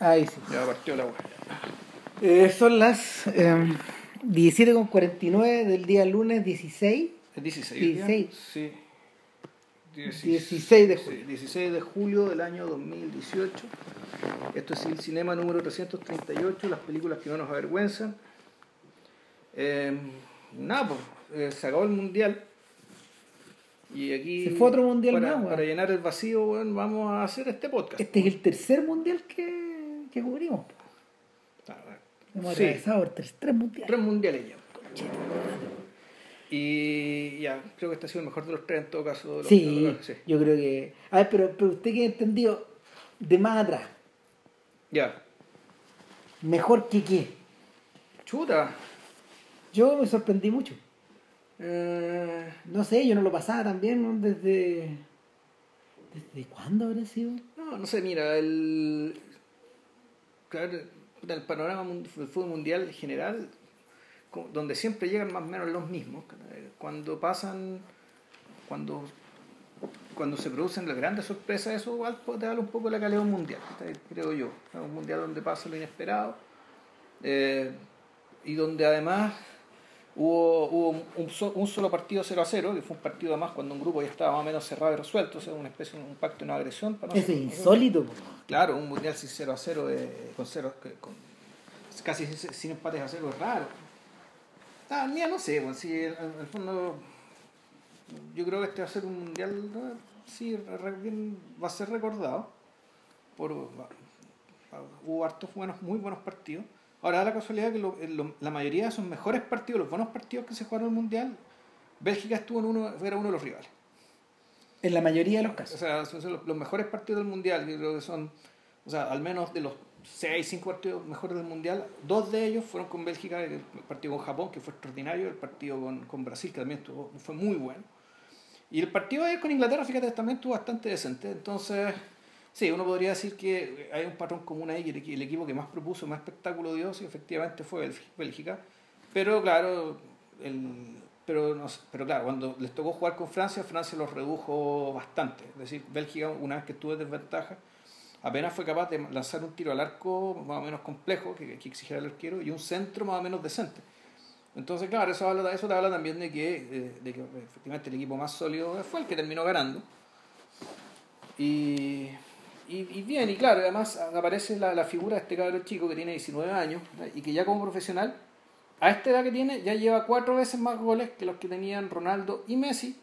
Ahí sí. Ya partió la. Eh, son las eh, 17.49 del día lunes 16. ¿Es 16? 16. Sí. 16 de julio. Sí, 16 de julio del año 2018. Esto es el cinema número 338, las películas que no nos avergüenzan. Eh, nada, pues, eh, se acabó el mundial. Y aquí. Se fue otro mundial para, más. Para llenar el vacío, weón, vamos a hacer este podcast. Este es el tercer mundial que, que cubrimos. Hemos Sí. atravesado por tres, tres mundiales. Tres mundiales ya. Y ya, creo que este ha sido el mejor de los tres en todo caso. los- Sí, los- sí. yo creo que. A ver, pero, pero usted que ha entendido de más atrás, Ya. mejor que qué. Chuta. Yo me sorprendí mucho. Eh, No sé, yo no lo pasaba también ¿no? desde. ¿Desde cuándo habrá sido? no, no sé, mira, el. Claro, el panorama del fútbol mundial en general, donde siempre llegan más o menos los mismos, cuando pasan. Cuando. Cuando se producen las grandes sorpresas, eso igual te da un poco la calidad mundial, creo yo. Un mundial donde pasa lo inesperado eh, y donde además hubo, hubo un, un solo partido 0 a 0, que fue un partido además cuando un grupo ya estaba más o menos cerrado y resuelto, o sea, una especie de un pacto de no agresión. Para no Eso es insólito. Claro, un mundial sin 0 a 0, eh, con cero, con, casi sin, empates a 0 es raro. Ah, mira, no sé, bueno, si en el fondo yo creo que este va a ser un mundial, sí, va a ser recordado. Por, hubo hartos buenos, muy buenos partidos. Ahora da la casualidad que lo- lo- la mayoría de esos mejores partidos, los buenos partidos que se jugaron en el mundial, Bélgica estuvo en uno, era uno de los rivales. En la mayoría de los O casos. sea, son son los, los mejores partidos del mundial, yo creo que son, o sea, al menos de los 6, 5 partidos mejores del mundial, dos de ellos fueron con Bélgica, el partido con Japón, que fue extraordinario, el partido con, con Brasil, que también estuvo, fue muy bueno. Y el partido ayer con Inglaterra, fíjate, también estuvo bastante decente. Entonces, sí, uno podría decir que hay un patrón común ahí, que el, equi- el equipo que más propuso, más espectáculo dio, sí, efectivamente fue Bélgi- Bélgica. Pero claro, el, pero, no pero claro, cuando les tocó jugar con Francia, Francia los redujo bastante. Es decir, Bélgica, una vez que estuvo en desventaja, apenas fue capaz de lanzar un tiro al arco más o menos complejo, que, que exigiera el arquero, y un centro más o menos decente. Entonces, claro, eso, habla, eso te habla también de que, eh, de que efectivamente el equipo más sólido fue el que terminó ganando. Y, y, y bien, y claro, además aparece la, la figura de este cabrón chico que tiene 19 años y que ya como profesional, a esta edad que tiene, ya lleva cuatro veces más goles que los que tenían Ronaldo y Messi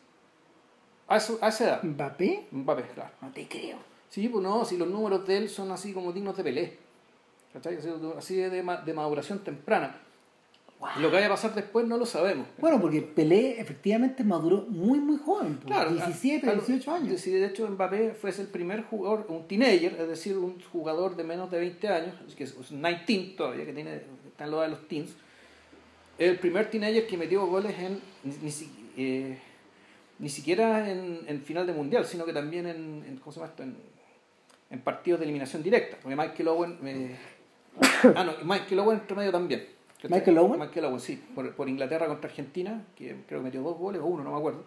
a, su- a esa edad. ¿Mbappé? Mbappé, claro. No te creo. Sí, pues no, si los números de él son así como dignos de Pelé. ¿Cachai? Así, de, de maduración temprana. Wow. Lo que vaya a pasar después no lo sabemos. Bueno, porque Pelé efectivamente maduró muy, muy joven. Claro, 17, a- a- 18 años. De hecho Mbappé fue el primer jugador, un teenager, es decir, un jugador de menos de 20 años, que es un 19 todavía, que tiene, está en lo de los teens. El primer teenager que metió goles en ni, eh, ni siquiera en, en final de mundial, sino que también en, en- ¿cómo se llama esto? En, en partidos de eliminación directa. Porque Michael Owen. eh, ah, no, Michael Owen entre medio también. ¿Michael Owen? Michael Owen, sí. Por, por Inglaterra contra Argentina, que creo que metió dos goles o uno, no me acuerdo.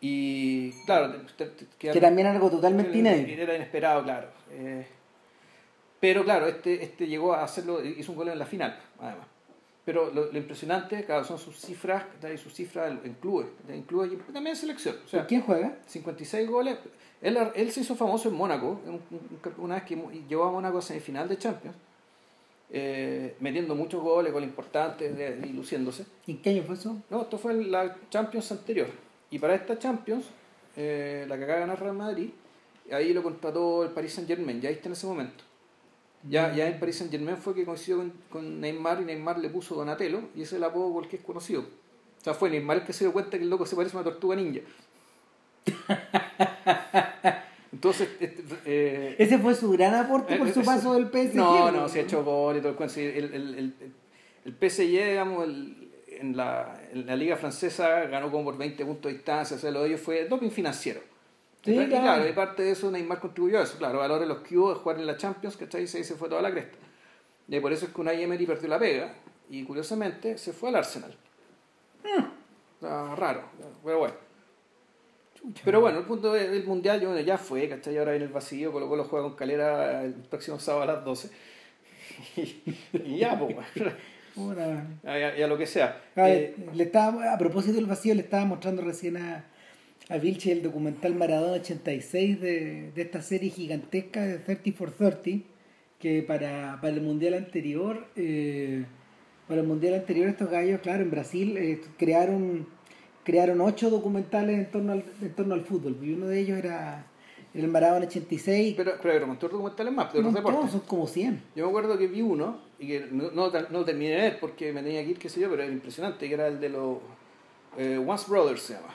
Y claro, te- te- te- Que también algo totalmente inédito. era inesperado, claro. Eh, pero claro, este, este llegó a hacerlo, hizo un gol en la final, además. Pero lo, lo impresionante, claro, son sus cifras, sus cifras en clubes, en clubes y también en selección. O sea, ¿Quién juega? 56 goles. Él, él se hizo famoso en Mónaco, un- un- una vez que llevó a Mónaco a semifinal de Champions, eh, metiendo muchos goles, goles importantes de- y luciéndose. ¿Y qué año fue eso? No, esto fue la Champions anterior. Y para esta Champions, eh, la que acaba de ganar Real Madrid, ahí lo contrató el Paris Saint Germain, ya está en ese momento. Ya, ya el Paris Saint Germain fue que coincidió con, con Neymar y Neymar le puso Donatello y ese es el apodo por el que es conocido. O sea, fue Neymar el que se dio cuenta que el loco se parece a una tortuga ninja. Entonces, este, eh, Ese fue su gran aporte por eh, su eh, paso del PSG. no, po. no, se ha hecho gol y todo el cuento. El, el, el, el PSG, digamos, el- en, la, en la liga francesa ganó como por 20 puntos de distancia. O sea, lo de ellos fue doping financiero. Sí, y claro. y parte de eso Neymar contribuyó a eso. Claro, valores los que hubo de jugar en la Champions, ¿cachai? Se, se fue toda la cresta. Y por eso es que Unai Emery perdió la pega y curiosamente se fue al Arsenal. Ah, raro, pero bueno. Pero bueno, el punto del mundial yo, bueno, ya fue, ¿cachai? Ahora viene el vacío, Colo Colo juega con Calera el próximo sábado a las 12. y, ya, pues, Una- y, a lo que sea. Ah, Eh, le estaba, a propósito del vacío, le estaba mostrando recién a, a Vilche el documental Maradona 86 de, de esta serie gigantesca de 30 for 30, que para, para el mundial anterior, eh, para el mundial anterior estos gallos, claro, en Brasil eh, crearon, crearon ocho documentales en torno al, en torno al fútbol, y uno de ellos era el Maradona 86, pero, pero montón de documentales más, los montón, deportes. son como 100. Yo me acuerdo que vi uno, y que no, no, no terminé de ver porque me tenía que ir, qué sé yo, pero era impresionante, que era el de los eh, Once Brothers se llama.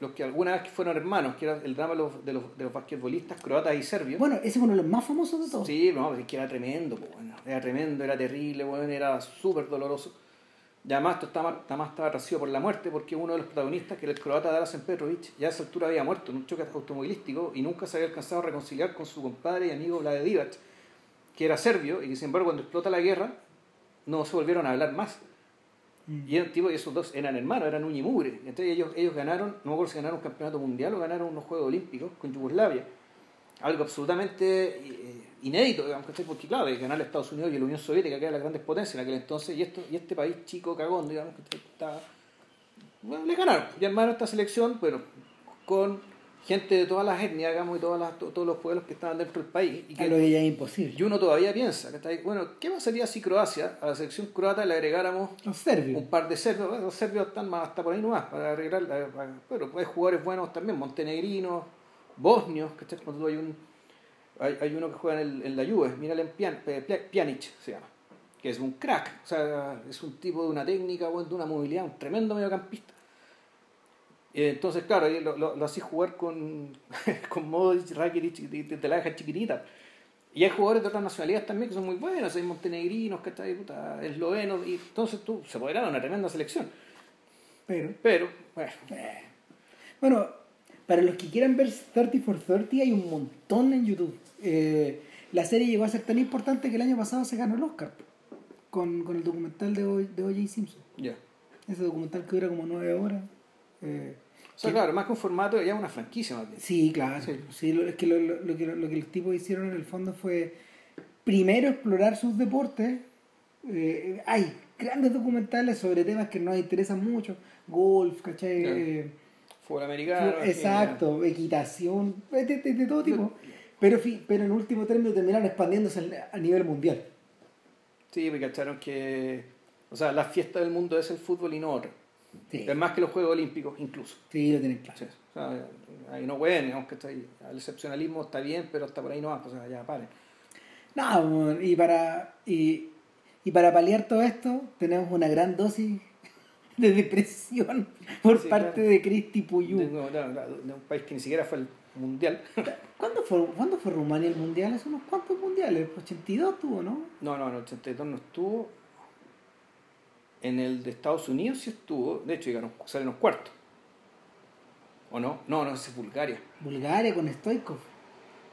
Los que alguna vez fueron hermanos, que era el drama de los, de los, de los basquetbolistas croatas y serbios. Bueno, ese es uno de los más famosos de todos. Sí, no, es que era tremendo, po, bueno, era tremendo, era terrible, bueno, era súper doloroso. Y además esto estaba, además estaba atraído por la muerte porque uno de los protagonistas, que era el croata Darasen Petrovic, ya a esa altura había muerto en un choque automovilístico y nunca se había alcanzado a reconciliar con su compadre y amigo Vlade Divac, que era serbio y que sin embargo cuando explota la guerra no se volvieron a hablar más. Mm. Y eran tipo, esos dos eran hermanos, eran uña y mugre. Y Entonces ellos, ellos ganaron, no me acuerdo si ganaron un campeonato mundial o ganaron unos Juegos Olímpicos con Yugoslavia. Algo absolutamente eh, inédito, digamos, ¿cachai? Porque claro, de ganar a Estados Unidos y la Unión Soviética, que eran las grandes potencias en aquel entonces, y, esto, y este país chico, cagón, digamos, que estaba... Bueno, le ganaron. Y armaron esta selección, bueno, con gente de todas las etnias, digamos, y todas las, to- todos los pueblos que estaban dentro del país. Y que lo que ya es imposible. y uno todavía piensa, que está ahí, bueno, ¿qué pasaría si Croacia, a la selección croata, le agregáramos Los serbios. un par de serbios? Bueno, los serbios están más hasta por ahí nomás, para agregar, bueno, hay jugadores buenos también, montenegrinos, bosnios, ¿cachai? Cuando tú hay un, hay, hay uno que juega en, el- en la Juve, mírale en Pian, Pjanic se llama, que es un crack, o sea, es un tipo de una técnica, de una movilidad, un tremendo mediocampista. Entonces, claro, lo, lo, lo hacís jugar con, con Modric, Rakitic, y te, te la dejas chiquitita. Y hay jugadores de otras nacionalidades también que son muy buenos, hay montenegrinos, ¿cachai? Puta, eslovenos, y entonces tú se podrá dar una tremenda selección. Pero, Pero, bueno, eh. bueno, para los que quieran ver 30 for 30 hay un montón en YouTube. Eh, la serie llegó a ser tan importante que el año pasado se ganó el Oscar con, con el documental de, O.J. Simpson. ya. Ese documental que dura como nueve horas. Eh, O sea, claro, más que un formato, ya una franquicia más bien. sí, claro. Sí. Sí, lo, es que lo, lo- lo que lo que los tipos hicieron en el fondo fue primero explorar sus deportes. Eh, hay grandes documentales sobre temas que nos interesan mucho. Golf, ¿cachai? Eh, Fútbol americano. Exacto, equitación, de, de- de todo tipo. Pero, pero en último término terminaron expandiéndose a nivel mundial. Sí, porque cacharon que. O sea, la fiesta del mundo es el fútbol y no otra. Sí, Es más que los Juegos Olímpicos, incluso. sí, lo tienen claro. Sí, o sea, ahí no pueden, digamos que está ahí. El excepcionalismo está bien, pero hasta por ahí no va, o sea, ya paren. No, y para, y, y para paliar todo esto, tenemos una gran dosis de depresión por Sí, parte claro. de Cristi De, Puyú. de- un país que ni siquiera fue el mundial. ¿Cuándo fue, ¿Cuándo fue Rumania el mundial? Hace unos cuantos mundiales, 82 tuvo, ¿no? No, no, en el 82 no estuvo. En el de Estados Unidos sí estuvo. De hecho, llegaron, salieron cuartos. ¿O no? No, no, ese es Bulgaria. Bulgaria con Stoikov.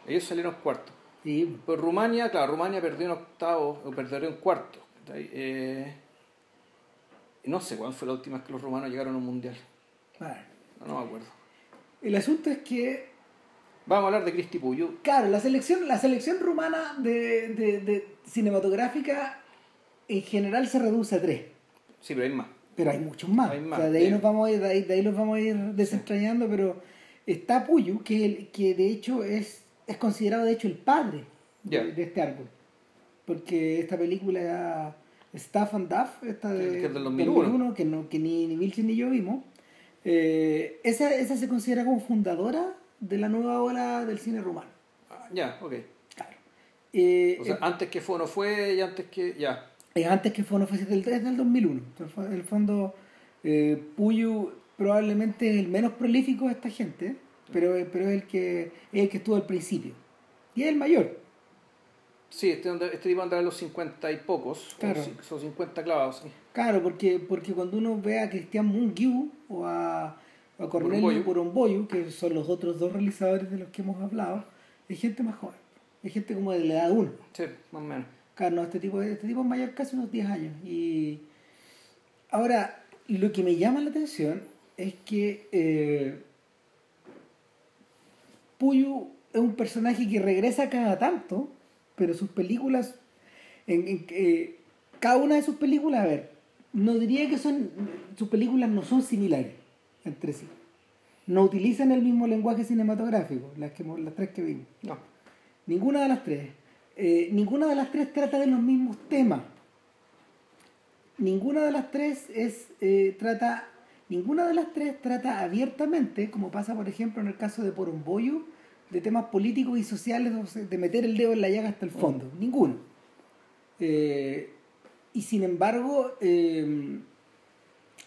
Ellos salieron cuartos. Sí, Pues Rumania, claro, Rumania perdió en octavo, o perdió en cuarto. Eh, no sé cuándo fue la última vez que los rumanos llegaron a un mundial. bueno. No, no me acuerdo. El asunto es que Vamos a hablar de Cristi Puyo. Claro, la selección, la selección rumana de, de- de cinematográfica en general se reduce a tres, Sí, pero hay más. pero hay muchos más. Hay más, O sea, de ahí nos vamos a ir, de ahí, de ahí los vamos a ir desentrañando, pero está Puyu, que, el- que de hecho es, es considerado de hecho el padre de, de este árbol. Porque esta película Staff and Duff, esta de, Que es del 2001. que, no, que ni, ni Vilchen ni yo vimos, eh, esa, esa se considera como fundadora de la nueva ola del cine rumano. Ah, ya, ok. Claro. Eh, O sea, antes que fue o no fue, y antes que. Ya. eh, antes que fue no fuese del 3 del 2001. Entonces, En el fondo, eh, Puyu probablemente es el menos prolífico de esta gente, pero, pero es, el que, es el que estuvo al principio. Y es el mayor. Sí, este, este tipo anda a los 50 y pocos. Claro. o ci- Son 50 clavados. sí. Claro, porque, porque cuando uno ve a Cristian Mungiu o a, a Cornelio. Poromboyu, que son los otros dos realizadores de los que hemos hablado, es gente más joven. Es gente como de la edad de uno. Sí, más o menos. Claro, no, este tipo, este tipo es mayor casi unos 10 años. Y ahora, lo que me llama la atención es que eh, Puyu es un personaje que regresa cada tanto, pero sus películas En, en- eh, cada una de sus películas, a ver, no diría que son. Sus películas no son similares entre sí. No utilizan el mismo lenguaje cinematográfico, las, que, las tres que vimos. No. Ninguna de las tres. Eh, ninguna de las tres trata de los mismos temas. Ninguna de las tres es eh, trata ninguna de las tres trata abiertamente, como pasa por ejemplo en el caso de Porumboyo, de temas políticos y sociales, de meter el dedo en la llaga hasta el fondo. Ninguna. Eh, y sin embargo, eh,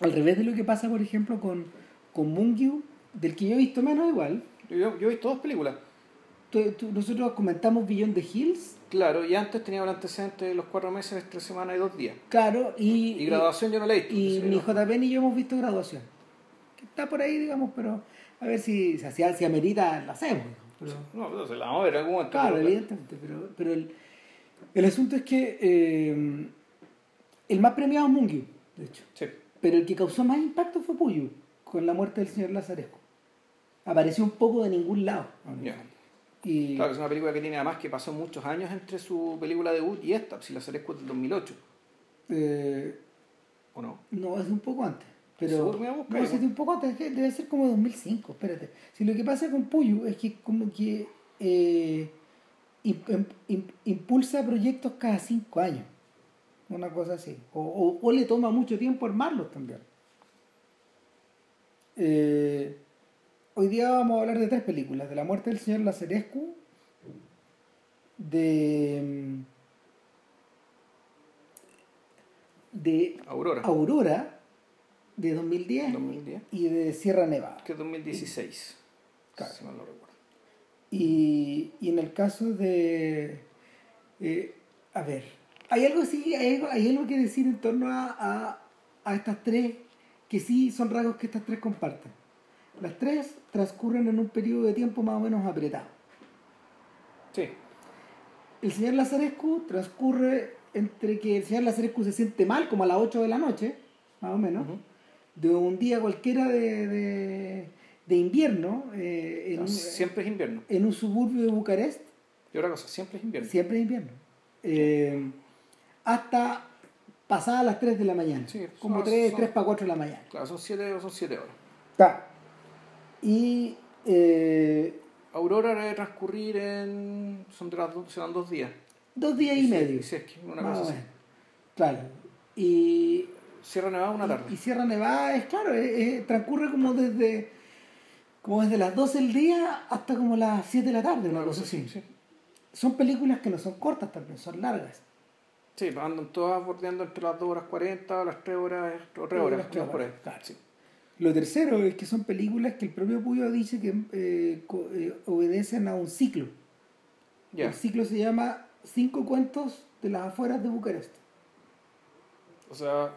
al revés de lo que pasa por ejemplo con, con Mungyu, del que yo he visto menos igual, Yo, yo he visto dos películas. tú- tú- nosotros comentamos Beyond the Hills, Claro, y antes tenía el antecedente de los cuatro meses, tres semanas y dos días. claro, y, Y graduación yo no la he visto. y ni. JP ni yo hemos visto graduación. Que está por ahí, digamos, pero a ver si, si, si, si amerita, la hacemos. Pero- No, pero se la vamos a ver en algún momento. claro, pero- evidentemente, pero, pero el, el asunto es que eh, el más premiado es Mungyu, de hecho. Sí. Pero el que causó más impacto fue Puyo, con la muerte del señor Lazaresco. Apareció un poco de ningún lado. Ya. Y, Claro, es una película que tiene además que pasó muchos años entre su película debut y esta, si la Ceresco es del 2008, eh, ¿o no? no, es un poco antes. Pero, voy a buscar, no, ¿no? de un poco debe ser como 2005, espérate. Si lo que pasa con Puyo es que como que eh, im- impulsa proyectos cada cinco años, una cosa así. O, o- o le toma mucho tiempo armarlos también. Eh, hoy día vamos a hablar de tres películas: de la muerte del señor Lazarescu, de. mm, de Aurora, Aurora de 2010 2010, y de Sierra Nevada. que es 2016, Claro. si mal no recuerdo. Y, y en el caso de... eh, a ver, hay algo, sí, hay algo, hay algo que decir en torno a, a, a estas tres, que sí son rasgos que estas tres comparten. Las tres transcurren en un periodo de tiempo más o menos apretado. Sí, El señor Lazarescu transcurre entre que el señor Lazarescu se siente mal, como a las 8 de la noche, más o menos. De un día cualquiera de, de, de invierno, eh, en, No, un, siempre es invierno. en un suburbio de Bucarest, Y otra cosa, siempre es invierno. siempre es invierno, eh, hasta pasadas las 3 de la mañana, Sí, como son- 3, son- 3 para 4 de la mañana. Claro, son siete, son siete horas. Está. Y eh, Aurora debe transcurrir en... Son de las dos, serán dos días. dos días y medio. Si es que una más cosa o así. menos. Claro. Y Sierra Nevada una tarde. Y Sierra Nevada es claro, transcurre como desde como desde las 12 del día hasta como las 7 de la tarde, una cosa así. Sí. Son películas que no son cortas también, son largas. Sí, andan todas bordeando entre las 2 horas 40, las 3 horas, o 3 Tres horas, horas, tres no, por ahí. horas, claro. Sí. Lo tercero es que son películas que el propio Puyo dice que eh, eh, obedecen a un ciclo. El ciclo se llama Cinco cuentos de las afueras de Bucarest. O sea,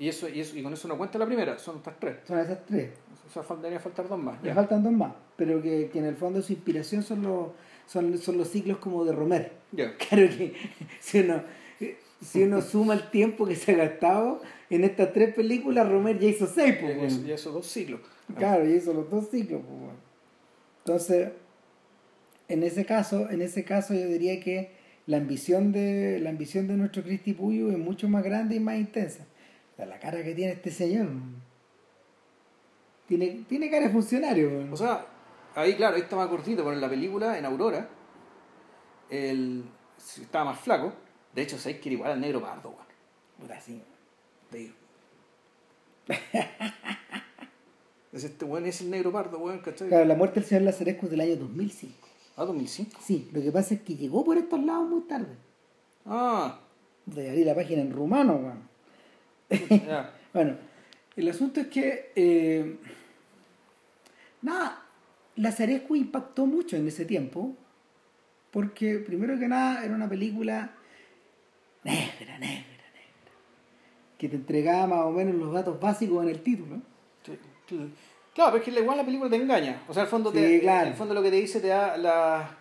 y eso, y eso, y con eso no cuenta la primera, son estas tres. Son esas tres. O sea, faltaría faltar dos más. Le Ya. faltan dos más, pero que, que en el fondo su inspiración son los, son, son los ciclos como de Romer. Ya. Claro que si uno, si uno suma el tiempo que se ha gastado en estas tres películas, Romer ya hizo seis, pues, eso, bueno. y esos dos siglos. Claro, ya hizo los dos ciclos, pues, bueno. Entonces, en ese caso, en ese caso yo diría que la ambición de, la ambición de nuestro Cristi Puyo es mucho más grande y más intensa. La cara que tiene este señor. Tiene, tiene cara de funcionario. O sea, ahí, claro, ahí está más cortito, pero en la película, en Aurora, el, estaba más flaco. De hecho, sabéis que era igual al negro pardo, weón. Puta, sí. Te digo. Es este weón, es el negro pardo, weón, ¿cachai? Claro, la muerte del señor Lazarescu es del año 2005. Ah, 2005. Sí, lo que pasa es que llegó por estos lados muy tarde. Ah, De abrir la página en rumano, weón. Bueno, el asunto es que. eh, nada, Lazarescu impactó mucho en ese tiempo. Porque, primero que nada, era una película negra, negra, negra. Que te entregaba más o menos los datos básicos en el título. Sí, sí. Claro, pero es que igual la película te engaña. O sea, al fondo, Sí, te, claro. el fondo lo que te dice te da la,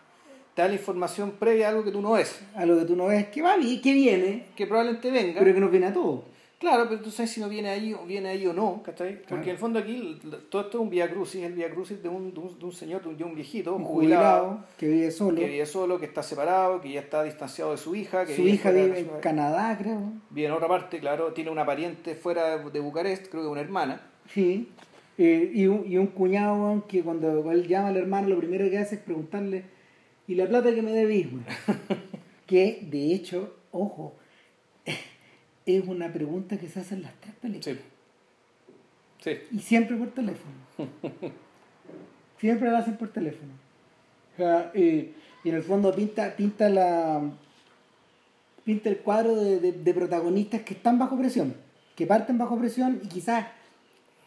te da la información previa a algo que tú no ves. A lo que tú no ves que va bien, que viene, Que probablemente venga. pero que nos viene a todos. Claro, pero tú sabes si no viene ahí, o viene ahí o no, ¿cachai? Porque Claro. en el fondo aquí todo esto es un vía crucis, el vía crucis de un, de un, de un señor, de un, de un viejito, Un jubilado, jubilado que vive solo. que vive solo, que está separado, que ya está distanciado de su hija, que Su hija vive en. Canadá, creo. Vive en otra parte, claro, tiene una pariente fuera de Bucarest, creo que una hermana. Sí. Eh, y, un, y un cuñado que cuando él llama al hermano, lo primero que hace es preguntarle, ¿y la plata que me debís? weón?" que, de hecho, ojo, es una pregunta que se hace en las tres películas. Sí. Sí. Y siempre por teléfono. siempre lo hacen por teléfono. O sea, eh, y en el fondo pinta, pinta la pinta el cuadro de, de- de protagonistas que están bajo presión, que parten bajo presión y quizás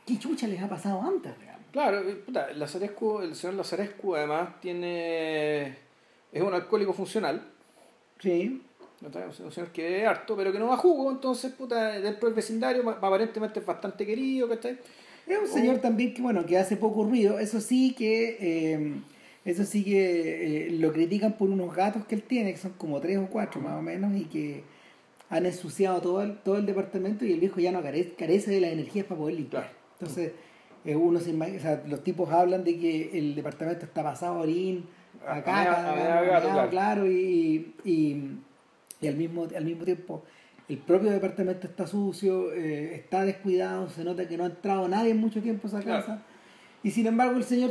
qué chucha les ha pasado antes, digamos. Claro, eh, puta, Lazarescu, el señor Lazarescu además tiene... es un alcohólico funcional, Sí. Un señor que bebe harto, pero que no va a jugo, entonces, puta, dentro del vecindario aparentemente es bastante querido, ¿cachai? Es un señor también que bueno, que hace poco ruido, eso sí que eh, eso sí que eh, lo critican por unos gatos que él tiene, que son como tres o cuatro más o menos, y que han ensuciado todo el, todo el departamento y el viejo ya no carece, carece de las energías para poder limpiar. Claro. Entonces, eh, uno se imag- o sea, los tipos hablan de que el departamento está pasado a orín, a caca, claro. claro, y, y, y al, mismo, al mismo tiempo el propio departamento está sucio, eh, está descuidado, se nota que no ha entrado nadie en mucho tiempo a esa Claro. casa. Y sin embargo el señor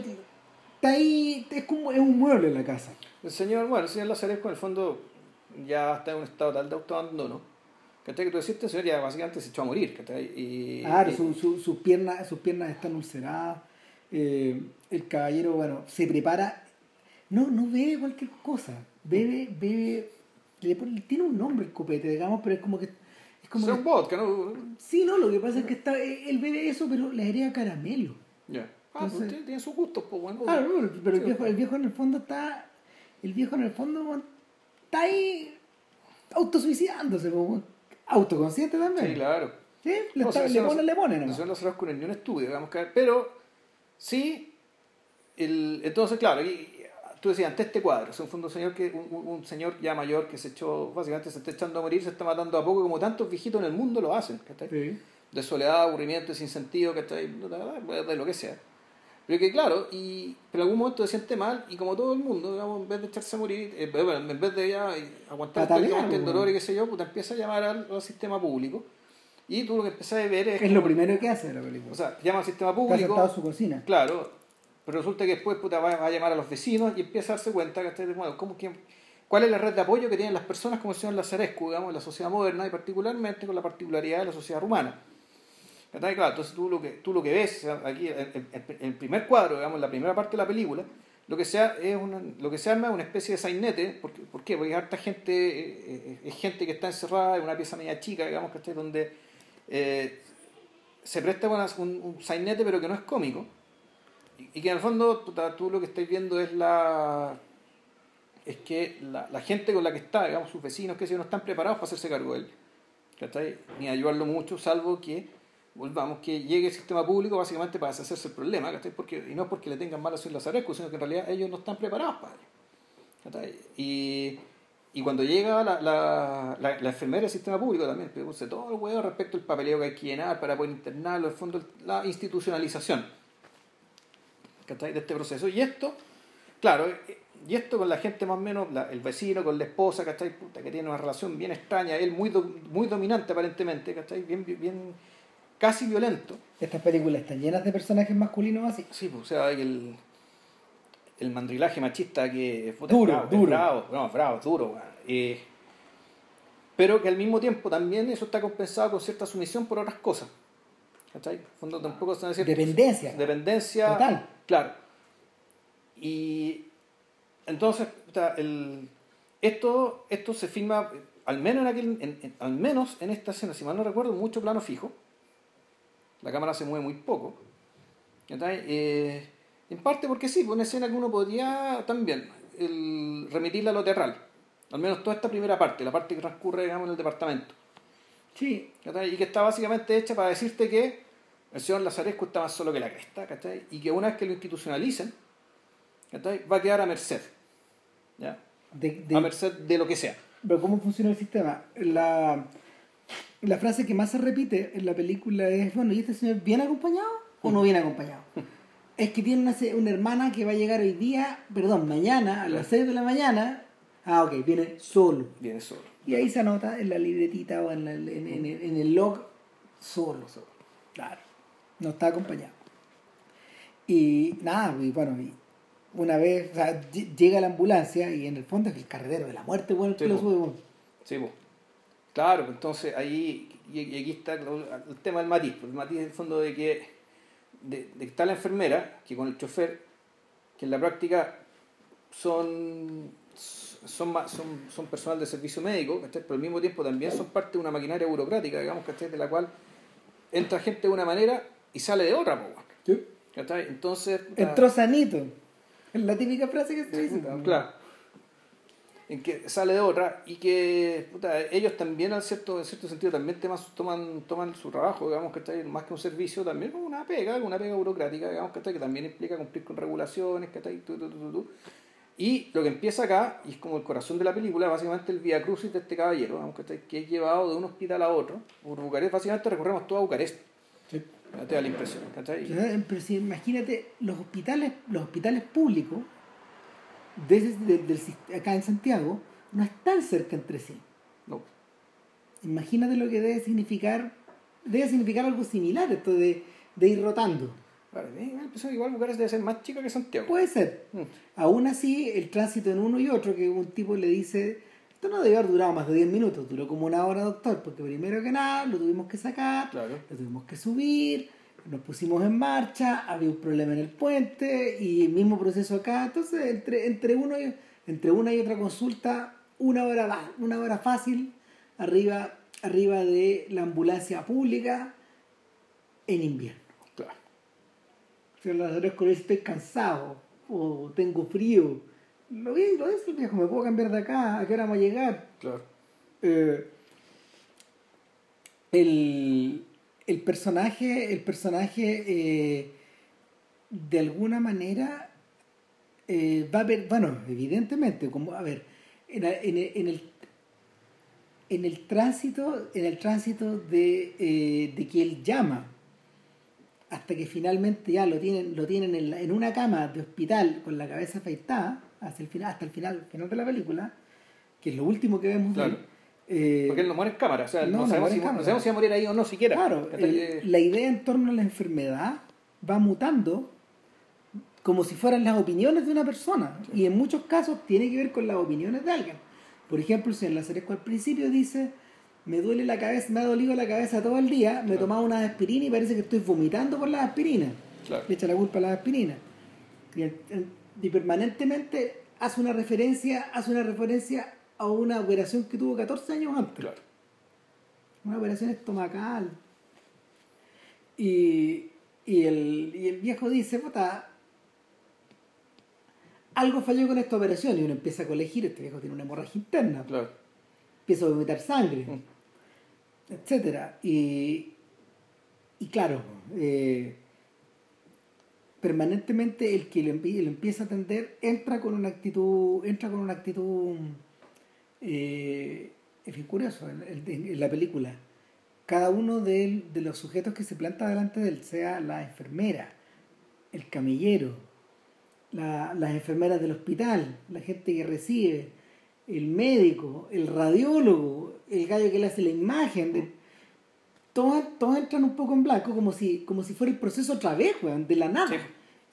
está ahí, es como es un mueble en la casa. El señor, bueno, el señor Lazarescu en el fondo ya está en un estado tal de autoabandono. Que tú decís, este señor ya básicamente se echó a morir. Y, Claro, y- su- su- sus piernas, sus piernas están ulceradas. eh, el caballero, bueno, se prepara. No, no bebe cualquier cosa. Bebe, bebe. Le pone- tiene un nombre el copete, digamos, pero es como que. Es como que- un vodka, ¿no? sí, no, lo que pasa es que está, él bebe eso, pero le agrega caramelo. Ya. Ah, pues Entonces- tiene, tiene sus gustos, pues bueno. Claro, no, pero el viejo, el viejo en el fondo está. El viejo en el fondo está ahí autosuicidándose, weón. autoconsciente también. Sí, claro. Sí, le, No, está- le sí, pone, sí. le pone El nomás. señor Lazarescu no es ni un estudio, digamos que. Pero sí, el, entonces, claro, y, tú decías, ante este cuadro, es un fondo señor que un, un- señor ya mayor que se echó, básicamente se está echando a morir, se está matando a poco, como tantos viejitos en el mundo lo hacen, ¿cachai? Sí. de soledad, aburrimiento, sin sentido, que de lo que sea. Pero que claro, y pero en algún momento se siente mal y como todo el mundo, digamos, en vez de echarse a morir, eh, bueno, en vez de ya aguantar el, el dolor y qué sé yo, pues te empieza a llamar al, al sistema público y tú lo que empiezas a ver es... Es como- lo primero que hace la película. O sea, llama al sistema está público, en su cocina. claro, pero resulta que después puta, va, a llamar a los vecinos y empieza a darse cuenta que bueno, ¿cómo, que, cuál es la red de apoyo que tienen las personas como el señor Lazarescu, digamos, en la sociedad moderna y particularmente con la particularidad de la sociedad rumana. Entonces tú lo que, tú lo que ves aquí, en el primer cuadro, digamos, en la primera parte de la película, lo que, sea es una, lo que se arma es una especie de sainete. ¿Por qué? ¿Por qué? Porque harta gente, eh, eh, es gente que está encerrada en una pieza media chica, digamos, ¿cachai? Donde eh, se presta un, un sainete, pero que no es cómico. Y, que en el fondo puta, tú lo que estás viendo es la es que la, gente con la que está, digamos, sus vecinos, que si no están preparados para hacerse cargo de él. ¿cachai? Ni ayudarlo mucho, salvo que volvamos, que llegue el sistema público básicamente para deshacerse el problema, ¿cachai? Porque, y no es porque le tengan mal a Sir Lazarescu, sino que en realidad ellos no están preparados para ello. Y, y cuando llega la, la, la, enfermera del sistema público también, produce todo el huevo respecto al papeleo que hay que llenar para poder internarlo, en el fondo la institucionalización ¿cachai? de este proceso. Y esto, claro, y esto con la gente más o menos, la- el vecino con la esposa, ¿cachai? Puta, que tiene una relación bien extraña, él muy, do- muy dominante aparentemente, ¿cachai? Bien, bien, casi violento. Estas películas están llenas de personajes masculinos así. Sí, pues, o sea, el, el mandrilaje machista que puta, Duro, es bravo, es duro. bravo, no, es bravo, duro. Eh, pero que al mismo tiempo también eso está compensado con cierta sumisión por otras cosas. ¿Cachai? Fondo tampoco Dependencia. dependencia Total. Claro. Y entonces el, esto esto se filma al menos en aquel en- en- al menos en esta escena si mal no recuerdo mucho plano fijo. La cámara se mueve muy poco. ¿cachai? Eh, en parte porque sí pues una escena que uno podría también el, remitirla a lo teatral. Al menos toda esta primera parte la parte que transcurre digamos en el departamento. Sí. Y que está básicamente hecha para decirte que el señor Lazarescu está más solo que la cresta, ¿cachai? Y que una vez que lo institucionalicen, ¿cachai? Va a quedar a merced, ¿ya? de, de- A merced de lo que sea. Pero ¿cómo funciona el sistema? La, la frase que más se repite en la película es, bueno, ¿y este señor viene acompañado o no viene acompañado? es que tiene una, una hermana que va a llegar hoy día, perdón, mañana, a las 6 de la mañana. Ah, ok, viene solo. Viene solo. Y ahí se anota en la libretita o en, en, en, en el log solo. Solo. Claro. No está acompañado. Y nada, y bueno, y una vez o sea, ll- llega la ambulancia y en el fondo es el carretero de la muerte, bueno, que Sí, lo sube, bueno. Sí, pues. Claro, pues entonces ahí, y, aquí está el, tema del matiz. pues, El matiz en el fondo de que, de, de que está la enfermera, que con el chofer, que en la práctica son, son, son, son personal de servicio médico, pero al mismo tiempo también son parte de una maquinaria burocrática, digamos, ¿cachai? de la cual entra gente de una manera y sale de otra, weón, ¿cachai? Entonces... Entró sanito. Es la típica frase que se dice. Claro. En que sale de otra y que puta, ellos también, al cierto, en cierto sentido, también toman, toman su trabajo, digamos, que está más que un servicio, también una pega, una pega burocrática, digamos, que, está, que también implica cumplir con regulaciones, que está ahí, tu, tu, tu. Y lo que empieza acá, y es como el corazón de la película, básicamente el vía crucis de este caballero, digamos, que, está, que es llevado de un hospital a otro. Por Bucarest, básicamente recorremos toda Bucarest. Te da la impresión, Pero si imagínate, los hospitales, los hospitales públicos desde, acá en Santiago no están cerca entre sí. No. Imagínate lo que debe significar, debe significar algo similar esto de, de ir rotando. Claro, que igual Bucarest debe ser más chica que Santiago. Puede ser. Mm. Aún así, el tránsito en uno y otro, que un tipo le dice, esto no debe haber durado más de 10 minutos, duró como una hora, doctor, porque primero que nada lo tuvimos que sacar, Claro. lo tuvimos que subir, nos pusimos en marcha, había un problema en el puente y el mismo proceso acá. Entonces, entre, entre, uno y, entre una y otra consulta, una hora, una hora fácil arriba, arriba de la ambulancia pública en invierno. Claro. Si él estoy cansado o tengo frío, lo vi, lo es, viejo, me puedo cambiar de acá, ¿a qué hora vamos a llegar? Claro. Eh, el, el personaje, el personaje eh, de alguna manera eh, va a ver, bueno, evidentemente, como, a ver, en, en el, en el en el tránsito, en el tránsito de, de que él llama hasta que finalmente ya lo tienen, lo tienen en, la- en una cama de hospital con la cabeza afeitada hasta el final, hasta el final, final de la película, que es lo último que vemos. Claro. Eh, Porque él no muere en cámara, o sea, no, no, sabemos, si, no sabemos si va a morir ahí o no siquiera. Claro, Eh, la idea en torno a la enfermedad va mutando como si fueran las opiniones de una persona. Y en muchos casos tiene que ver con las opiniones de alguien. Por ejemplo, si en la Ceresco al principio dice, me duele la cabeza, me ha dolido la cabeza todo el día, me he Claro. tomado una aspirina y parece que estoy vomitando por las aspirinas. Claro. Le echa la culpa a las aspirinas. Y, y permanentemente hace una referencia, hace una referencia a una operación que tuvo 14 años antes Claro. una operación estomacal. Y, y, el, y el viejo dice, puta, algo falló con esta operación. Y uno empieza a colegir, este viejo tiene una hemorragia interna, Claro. empieza a vomitar sangre, Mm. etcétera Y, y claro, eh, permanentemente el que lo, empie- lo empieza a atender entra con una actitud, entra con una actitud, eh, es curioso en, la película. Cada uno de, los sujetos que se planta delante de él, sea la enfermera, el camillero, la- las enfermeras del hospital, la gente que recibe, el médico, el radiólogo, el gallo que le hace la imagen, de, todos, todos entran un poco en blanco como si, como si fuera el proceso otra vez, weón, de la nada. Sí.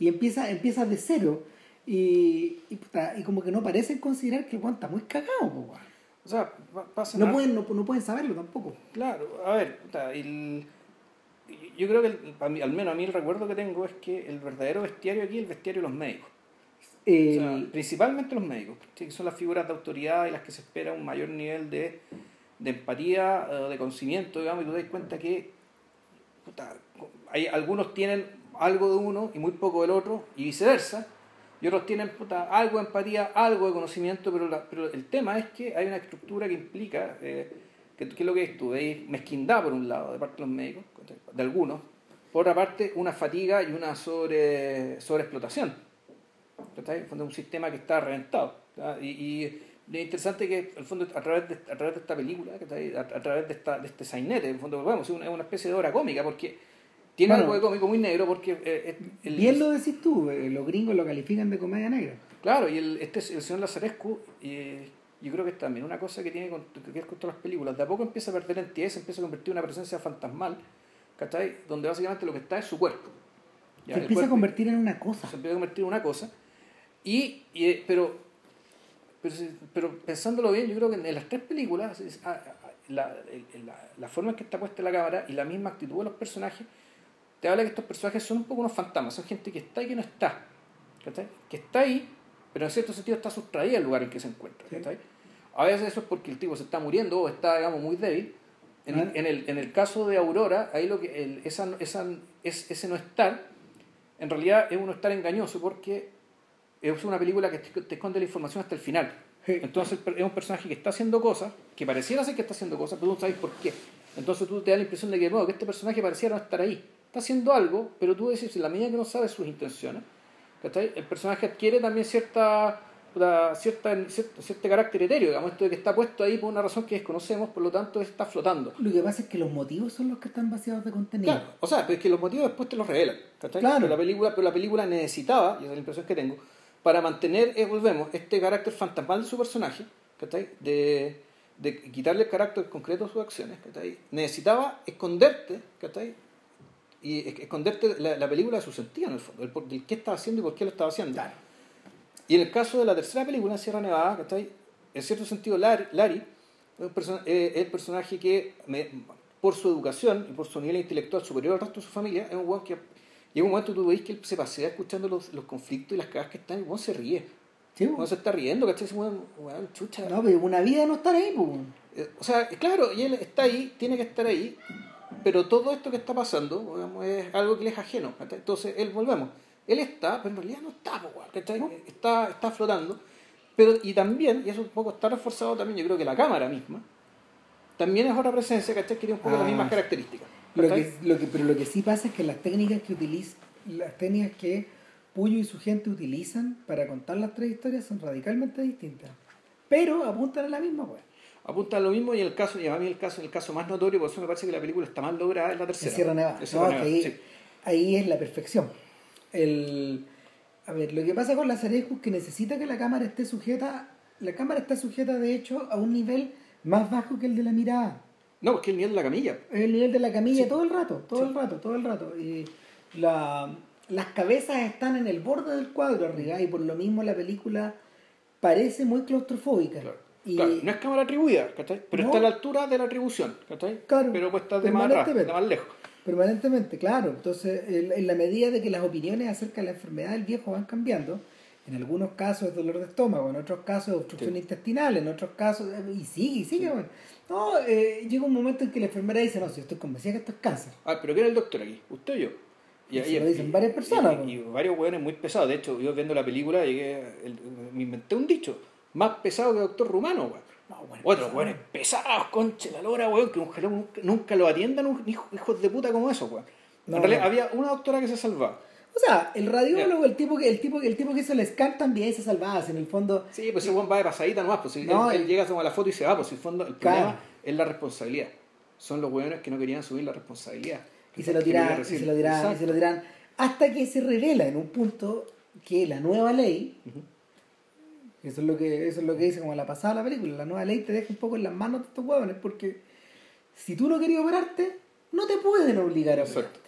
Y empieza, empieza de cero. Y, y, y como que no parecen considerar que el weón está muy cagado, weón. O sea, pa- pasa no, pueden, no, no pueden saberlo tampoco. Claro, a ver, el- yo creo que el- a mí- al menos a mí el recuerdo que tengo es que el verdadero bestiario aquí es el bestiario de los médicos. O sea, El- principalmente los médicos, que son las figuras de autoridad y las que se espera un mayor nivel de, de empatía, eh, de conocimiento, digamos, y tú te das cuenta que puta, hay, algunos tienen algo de uno y muy poco del otro, y viceversa, y otros tienen puta, algo de empatía, algo de conocimiento, pero, la- pero el tema es que hay una estructura que implica, eh, que, es lo que es tú, hay mezquindad por un lado de parte de los médicos, de algunos, por otra parte una fatiga y una sobre, sobreexplotación. un sistema que está reventado. y es interesante que, el fondo, a través de, a través de esta película, a, a, través de, esta, de este sainete, en el fondo, es una, es una especie de obra cómica, porque tiene Bueno. algo de cómico muy negro, porque eh, el- Bien lo decís tú, eh, los gringos lo califican de comedia negra. Claro, y el, este, el señor Lazarescu, eh, yo creo que es también una cosa que tiene con, que ver con todas las películas. De a poco empieza a perder entidad, se empieza a convertir en una presencia fantasmal, ¿cachai? Donde básicamente lo que está es su cuerpo. Ya, Se empieza a convertir en una cosa. se empieza a convertir en una cosa. Y, y, eh, pero, pero, pero pensándolo bien, yo creo que en las tres películas, es- a- a- la, la, la forma en que está puesta la cámara y la misma actitud de los personajes, te habla que estos personajes son un poco unos fantasmas, son gente que está y que no está. ¿cachai? Que está ahí, pero en cierto sentido está sustraída del lugar en que se encuentra. Sí. A veces eso es porque el tipo se está muriendo o está, digamos, muy débil. En, Ah. en el, en el caso de Aurora, ahí lo que el- esa, esa, es, ese no estar, en realidad es un estar engañoso porque es una película que te, esconde la información hasta el final. Entonces es un personaje que está haciendo cosas, que pareciera ser que está haciendo cosas, pero tú no sabes por qué. Entonces tú te da la impresión de que, no, que este personaje pareciera no estar ahí. Está haciendo algo, pero tú decís, en la medida que no sabes sus intenciones, el personaje adquiere también cierta, puta, cierta, cierto, cierto carácter etéreo, digamos, esto de que está puesto ahí por una razón que desconocemos, por lo tanto está flotando. Lo que pasa es que los motivos son los que están vaciados de contenido. Claro, o sea, pero es que los motivos después te los revelan. Claro. Pero, la película, pero la película necesitaba, y esa es la impresión que tengo, para mantener, eh, volvemos, este carácter fantasmal de su personaje, ¿cachai? De, de quitarle el carácter concreto a sus acciones, ¿cachai? necesitaba esconderte, ¿cachai? y es- esconderte la, la película de su sentido en el fondo, del, por- del qué estaba haciendo y por qué lo estaba haciendo. Claro. Y en el caso de la tercera película, Sierra Nevada, ¿cachai? en cierto sentido, Larry, Larry es, eh, es el personaje que, me- por su educación y por su nivel intelectual superior al resto de su familia, es un weón que llega un momento tú veis que él se pasea escuchando los, los conflictos y las cagas que están, y se ríe. Sí, se está riendo, ¿cachai? Weón, chucha. No, pero una vida no estar ahí, pues. Eh, O sea, claro, y él está ahí, tiene que estar ahí, pero todo esto que está pasando digamos, es algo que le es ajeno. ¿cachai? Entonces, él, volvemos, él está, pero en realidad no está, ¿cachai? Está, está flotando. Pero, y también, y eso un poco está reforzado también, yo creo que la cámara misma, también es otra presencia, ¿cachai? Que tiene un poco Ah, las mismas sí. características. Lo que, lo que, pero lo que sí pasa es que las técnicas que utiliza, las técnicas que Puyo y su gente utilizan para contar las tres historias son radicalmente distintas. Pero apuntan a la misma, pues. Apunta a lo mismo y el caso, y a mí el caso, el caso más notorio, por eso me parece que la película está mal lograda, es la tercera. En Sierra Nevada. Es Sierra No, Nevada, que ahí, sí. ahí es la perfección. El, a ver, lo que pasa con la Zarescu es que necesita que la cámara esté sujeta, la cámara está sujeta de hecho a un nivel más bajo que el de la mirada. No, es que el nivel de la camilla. Es el nivel de la camilla Sí. todo el rato, todo Sí. el rato, todo el rato. Y la, las cabezas están en el borde del cuadro arriba y por lo mismo la película parece muy claustrofóbica. Claro. Y Claro, no es cámara atribuida, ¿cachai? Pero No. está a la altura de la atribución, ¿cachai? Claro, Pero de más atrás, de permanentemente. más lejos. permanentemente, claro. Entonces, en, la medida de que las opiniones acerca de la enfermedad del viejo van cambiando, en algunos casos es dolor de estómago, en otros casos es obstrucción Sí. intestinal, en otros casos, y sigue, y sigue. bueno. No, eh, llega un momento en que la enfermera dice, no, si estoy convencida que esto es cáncer. Ah, pero ¿quién es el doctor aquí? ¿Usted o yo? Y se lo dicen varias personas. Y, y varios hueones muy pesados. De hecho, yo viendo la película llegué, el- me inventé un dicho. Más pesado que doctor rumano, weón. No, bueno, Otros hueones pesados, conche la lora, weón, que ojalá nunca, nunca lo atiendan hijos de puta como esos, weón. No, en realidad no. había una doctora que se salvaba. O sea, el radiólogo, el tipo que el tipo, el tipo que hizo el scan también se salvaba, en el fondo. Sí, pues ese weón va de pasadita nomás, pues si No, él, él llega, toma la foto y se va, pues el fondo, el Claro. problema es la responsabilidad. Son los hueones que no querían subir la responsabilidad. y se lo querían y se lo dirán, y se lo dirán, hasta que se revela en un punto que la nueva ley, eso es lo que, eso es lo que dice como la pasada la película, la nueva ley te deja un poco en las manos de estos huevones, porque si tú no querías operarte, no te pueden obligar a Exacto.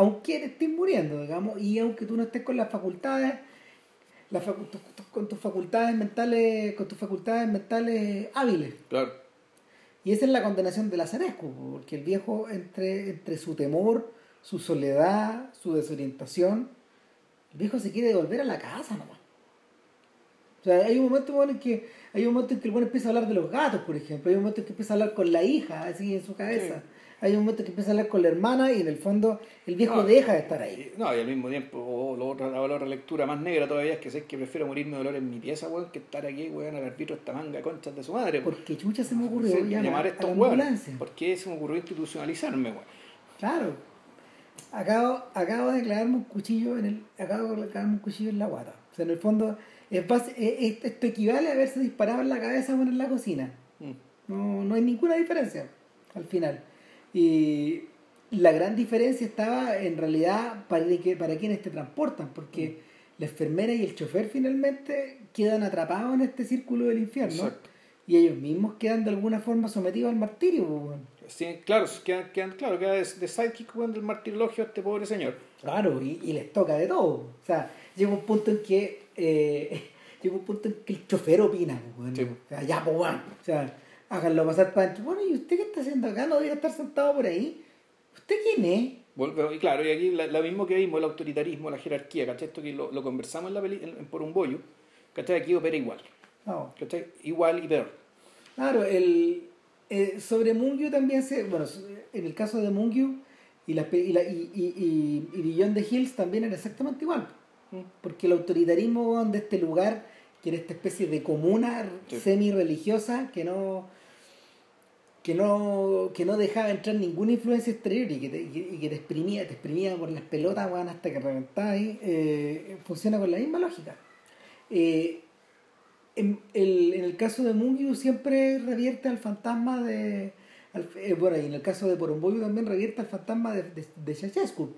Aunque te estés muriendo, digamos, y aunque tú no estés con las facultades, las facu- con tus facultades mentales, con tus facultades mentales hábiles. Claro. Y esa es la condenación de Lazarescu, porque el viejo, entre, entre su temor, su soledad, su desorientación, el viejo se quiere devolver a la casa nomás. O sea, hay un momento bueno, en que hay un momento en que el bueno empieza a hablar de los gatos, por ejemplo, hay un momento en que empieza a hablar con la hija, así en su cabeza. Sí. Hay un momento en que empieza a hablar con la hermana y en el fondo el viejo No, deja de estar ahí. No, y al mismo tiempo, o la otra, la otra lectura más negra todavía es que sé que prefiero morirme de dolor en mi pieza, weón, que estar aquí, weón, al arbitro esta manga de conchas de su madre. weón. Porque chucha se me ocurrió Sí, llamar, llamar a estos ambulancia. ¿Por qué se me ocurrió institucionalizarme, weón? Claro. Acabo, acabo de clavarme un cuchillo en el. Acabo de clavarme un cuchillo en la guata. O sea, en el fondo, Es base- eh, esto equivale a haberse disparado en la cabeza o en la cocina. Mm. No, no hay ninguna diferencia al final. Y la gran diferencia estaba en realidad para, que, para quienes te transportan, porque la enfermera y el chofer finalmente quedan atrapados en este círculo del infierno Exacto. y ellos mismos quedan de alguna forma sometidos al martirio. weón. Sí, claro, quedan, quedan- claro, queda de, de sidekick weón, del martirologio a este pobre señor. Claro, y, y les toca de todo. O sea, llega un punto en que eh, llega un punto en que el chofer opina, weón. Sí. O sea, ya, pues. O sea, háganlo pasar para adentro. Bueno, ¿y usted qué está haciendo acá? ¿No debería estar sentado por ahí? ¿Usted quién es? Y claro, y aquí lo mismo que vimos, el autoritarismo, la jerarquía, ¿cachai? Esto que lo, lo conversamos en la peli, en- en por un bollo, ¿cachai? Aquí opera igual, No. ¿cachai? Igual y peor. Claro, el, eh, sobre Mungyu también se. Bueno, en el caso de Mungyu y, la, y, la, y, y, y, y Beyond the Hills también era exactamente igual. Mm. Porque el autoritarismo de este lugar, que era esta especie de comuna Sí. semi-religiosa que no. Que no, que no dejaba entrar ninguna influencia exterior y que te, y que- te exprimía, te exprimía por las pelotas weón, hasta que reventabas ahí, eh, funciona con la misma lógica. Eh, en el, en el caso de Mungyu siempre revierte al fantasma de. al- eh, bueno, y en el caso de Poromboyo también revierte al fantasma de, de, de Ceausescu.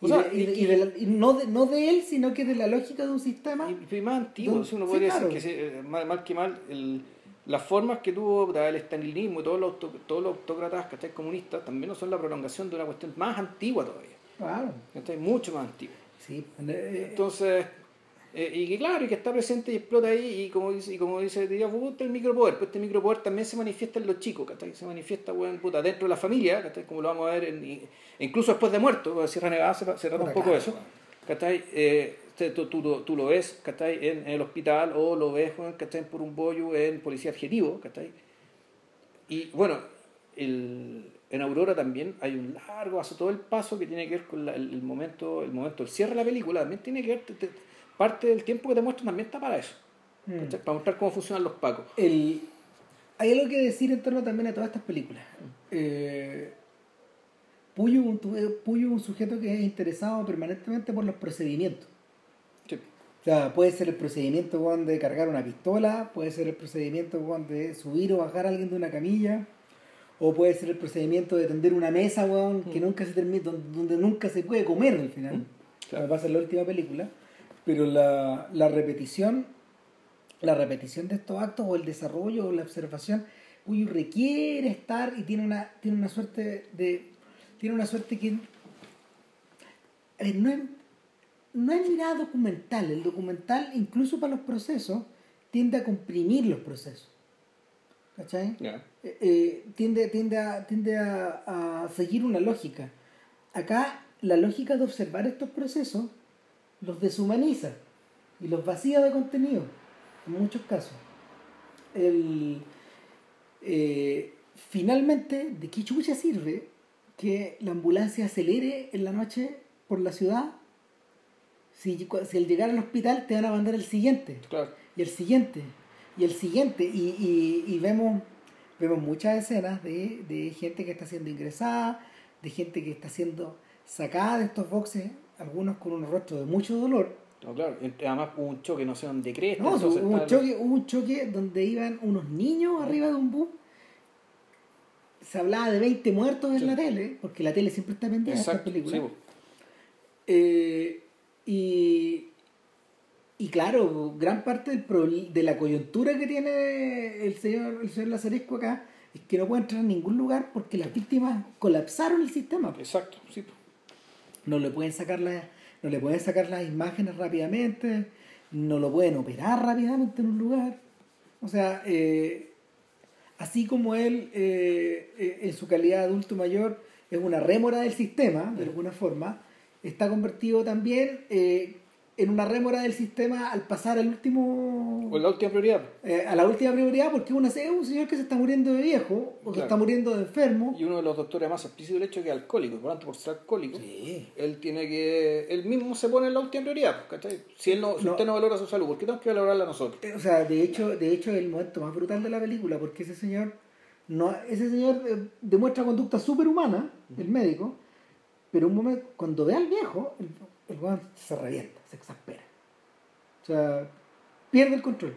O Y, sea, y de- y- y de la- y no, de, no de él, sino que de la lógica de un sistema. Y, más antiguo, uno podría claro. decir que se- eh, mal, mal que mal, el- las formas que tuvo el estalinismo y todos los, todos los autócratas ¿cachai? comunistas también no son la prolongación de una cuestión más antigua todavía, Claro, ¿cachai? mucho más antigua. sí. eh, Entonces, eh, y que claro, y que está presente y explota ahí, y como dice, y como dice diría puta, el micropoder, pues este micropoder también se manifiesta en los chicos, ¿cachai? Se manifiesta, weón, puta, dentro de la familia, ¿cachai? Como lo vamos a ver, en- incluso después de muerto, Sierra Nevada se, se trata un poco de eso, ¿cachai? Eh, tú, tú, lo- tú lo ves, ¿cachai? En, en el hospital, o lo ves, ¿cachai? Por un bollo en policía adjetivo, ¿cachai? Y bueno, el, en Aurora también hay un largo paso, todo el paso que tiene que ver con la- el, el momento, el momento del cierre de la película, también tiene que ver, te- te- parte del tiempo que te muestran también está para eso, mm. para mostrar cómo funcionan los pacos. El, hay algo que decir en torno también a todas estas películas. Eh, Puyo, es un, tu- Puyo es un sujeto que es interesado permanentemente por los procedimientos. O sea, puede ser el procedimiento de cargar una pistola, puede ser el procedimiento de subir o bajar a alguien de una camilla, o puede ser el procedimiento de tender una mesa weón, que nunca se termina, donde, nunca se puede comer al final, Mm, claro. pasa en la última película. Pero la, la repetición, la repetición de estos actos o el desarrollo o la observación, Puyo requiere estar y tiene una, tiene una suerte de. Tiene una suerte que. a ver, no es, no es mirada documental. El documental, incluso para los procesos, tiende a comprimir los procesos. ¿Cachai? Eh, eh, tiende, tiende, a, tiende a, a seguir una lógica. Acá la lógica de observar estos procesos los deshumaniza y los vacía de contenido, en muchos casos. El, eh, finalmente, ¿de qué chucha sirve que la ambulancia acelere en la noche por la ciudad? Si, si al llegar al hospital te van a mandar el siguiente Claro. y el siguiente y el siguiente y, y, y vemos vemos muchas escenas de, de gente que está siendo ingresada de gente que está siendo sacada de estos boxes algunos con un rostro de mucho dolor No, claro. Además hubo un choque, no sé dónde crees. no, hubo, un choque, hubo un choque donde iban unos niños arriba de un bus se hablaba de 20 muertos en Sí. la tele porque la tele siempre está pendiente de estas películas sí. Eh, y, y claro, gran parte del de la coyuntura que tiene el señor, el señor Lazaresco acá es que no puede entrar a ningún lugar porque las víctimas colapsaron el sistema. Exacto, sí. No le pueden sacar la- no le pueden sacar las imágenes rápidamente, no lo pueden operar rápidamente en un lugar. O sea, eh, así como él, eh, eh, en su calidad de adulto mayor, es una rémora del sistema, de alguna forma, está convertido también eh, en una rémora del sistema al pasar al último O la última prioridad. eh, a la última prioridad porque uno es un señor que se está muriendo de viejo o que está muriendo de enfermo Y uno de los doctores más explícito del hecho es que es alcohólico. Por tanto, por ser alcohólico, Sí. él tiene que. Él mismo se pone en la última prioridad. ¿cachai? Si, él no, si No. usted no valora su salud, ¿por qué tenemos que valorarla nosotros? Eh, O sea, de hecho, de hecho es el momento más brutal de la película, porque ese señor, no, ese señor eh, demuestra conducta superhumana, el médico, pero un momento, cuando ve al viejo, el, el weón se revienta, se exaspera. O sea, pierde el control.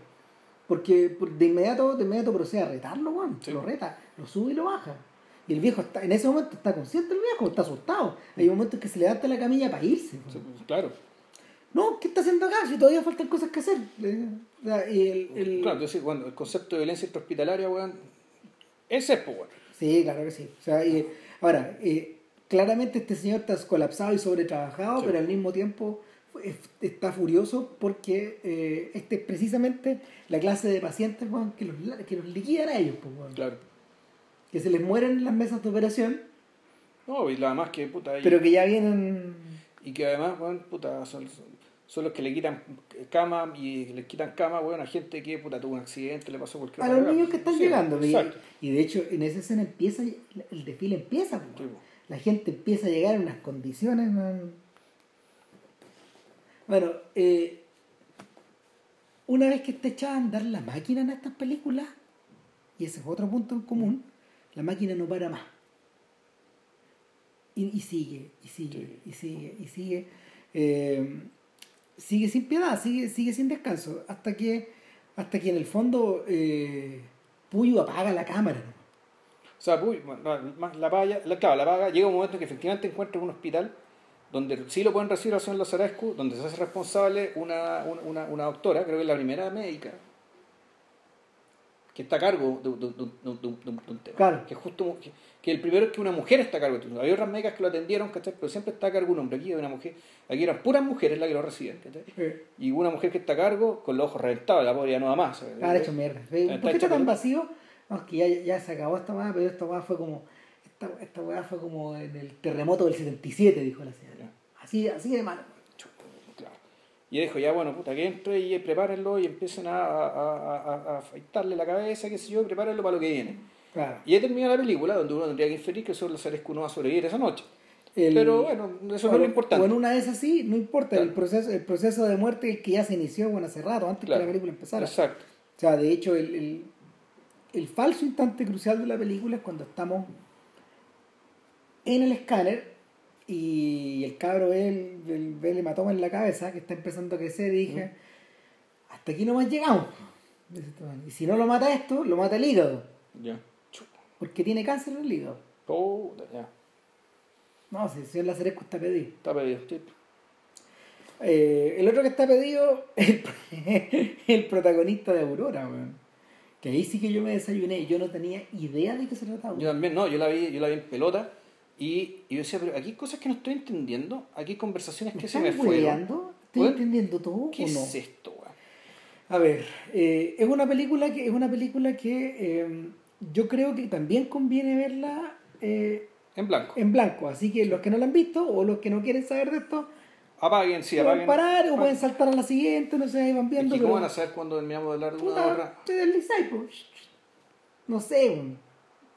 Porque por- de inmediato, de inmediato procede a retarlo, weón. Sí. Lo reta, lo sube y lo baja. Y el viejo está, en ese momento está consciente el viejo, está asustado. Hay momentos que se levanta la camilla para irse. Sí, pues, claro. No, ¿qué está haciendo acá? Si todavía faltan cosas que hacer. Eh, y el, el- Claro, entonces, bueno, el concepto de violencia intrahospitalaria, weón, ese es, pues, weón. Sí, claro que sí. O sea, y- ahora, eh, claramente este señor está colapsado y sobretrabajado, Sí. pero al mismo tiempo es- está furioso porque eh, este es precisamente la clase de pacientes que, los, que los liquidan a ellos, pues. Claro. que se les mueren las mesas de operación, No, y además que, puta, y, pero que ya vienen... y que además, weón, puta, son, son los que le quitan cama y le quitan cama, weón, a gente que, puta, tuvo un accidente, le pasó cualquier A los cosa. niños que están Sí, llegando. y, y de hecho, en esa escena empieza, el desfile empieza. pues, Sí. La gente empieza a llegar en unas condiciones. man. Bueno, eh, una vez que está echada a andar la máquina en estas películas, y ese es otro punto en común, la máquina no para más. Y, y sigue, y sigue, y sigue, y sigue. eh, sigue sin piedad, sigue, sigue sin descanso, hasta que, hasta que en el fondo eh, Puyo apaga la cámara. ¿no? O sea, uy, la, más la paga, la, claro, la paga, llega un momento que efectivamente encuentra un hospital donde sí lo pueden recibir al señor Lazarescu, donde se hace responsable una, una, una, doctora, creo que es la primera médica, que está a cargo de, de- de- de- de- de un- tema. Claro. Que, justo, que, que el primero es que una mujer está a cargo de todo. Había otras médicas que lo atendieron, ¿cachai? pero siempre está a cargo un hombre. Aquí hay una mujer, aquí eran puras mujeres las que lo reciben. Eh, Y una mujer que está a cargo con los ojos reventados, la pobre ya no va más. Ah, hecho mierda. ¿Por qué está tan vacío? No, es que ya, ya se acabó esta weá, pero esta weá fue como. Esta, esta weá fue como en el terremoto del 77, dijo la señora. Así, así de malo. Claro. Y dijo, ya bueno, puta, que entre y prepárenlo y empiecen a, a, a, a- afeitarle la cabeza, qué sé yo, y prepárenlo para lo que viene. Claro. Y ahí termina la película, donde uno tendría que inferir que solo Lazarescu no va a sobrevivir esa noche. El- Pero bueno, eso no es lo importante. O en una de esas sí, no importa. El, proceso, el proceso de muerte que ya se inició bueno, hace rato, antes Claro. que la película empezara. Exacto. O sea, de hecho, el, el, el falso instante crucial de la película es cuando estamos en el escáner y el cabro ve el, el, hematoma en la cabeza que está empezando a crecer y dije, hasta aquí nomás llegamos. Este. Y si no lo mata esto, lo mata el hígado, Ya. Chupa. porque tiene cáncer en el hígado. Puta, ya. No, si el señor Lazarescu está pedido. Está pedido. sí. Eh, el otro que está pedido es el, el protagonista de Aurora, weón. Que ahí sí que yo me desayuné, yo no tenía idea de qué se trataba. Yo también, no, yo la vi, yo la vi en pelota y, y yo decía, pero aquí hay cosas que no estoy entendiendo, aquí hay conversaciones ¿Me que se me fueron. ¿Estoy entendiendo todo ¿Qué o no? es esto, weón? A ver, eh, es una película que es una película que eh, yo creo que también conviene verla eh, En blanco. en blanco. Así que los que no la han visto o los que no quieren saber de esto, Apaguen, sí, pueden apaguen. parar o pueden saltar a la siguiente, no sé, ahí van ¿y viendo. ¿Cómo pero- van a saber cuando terminamos de hablar de una otra? te deslizáis, pues. No sé.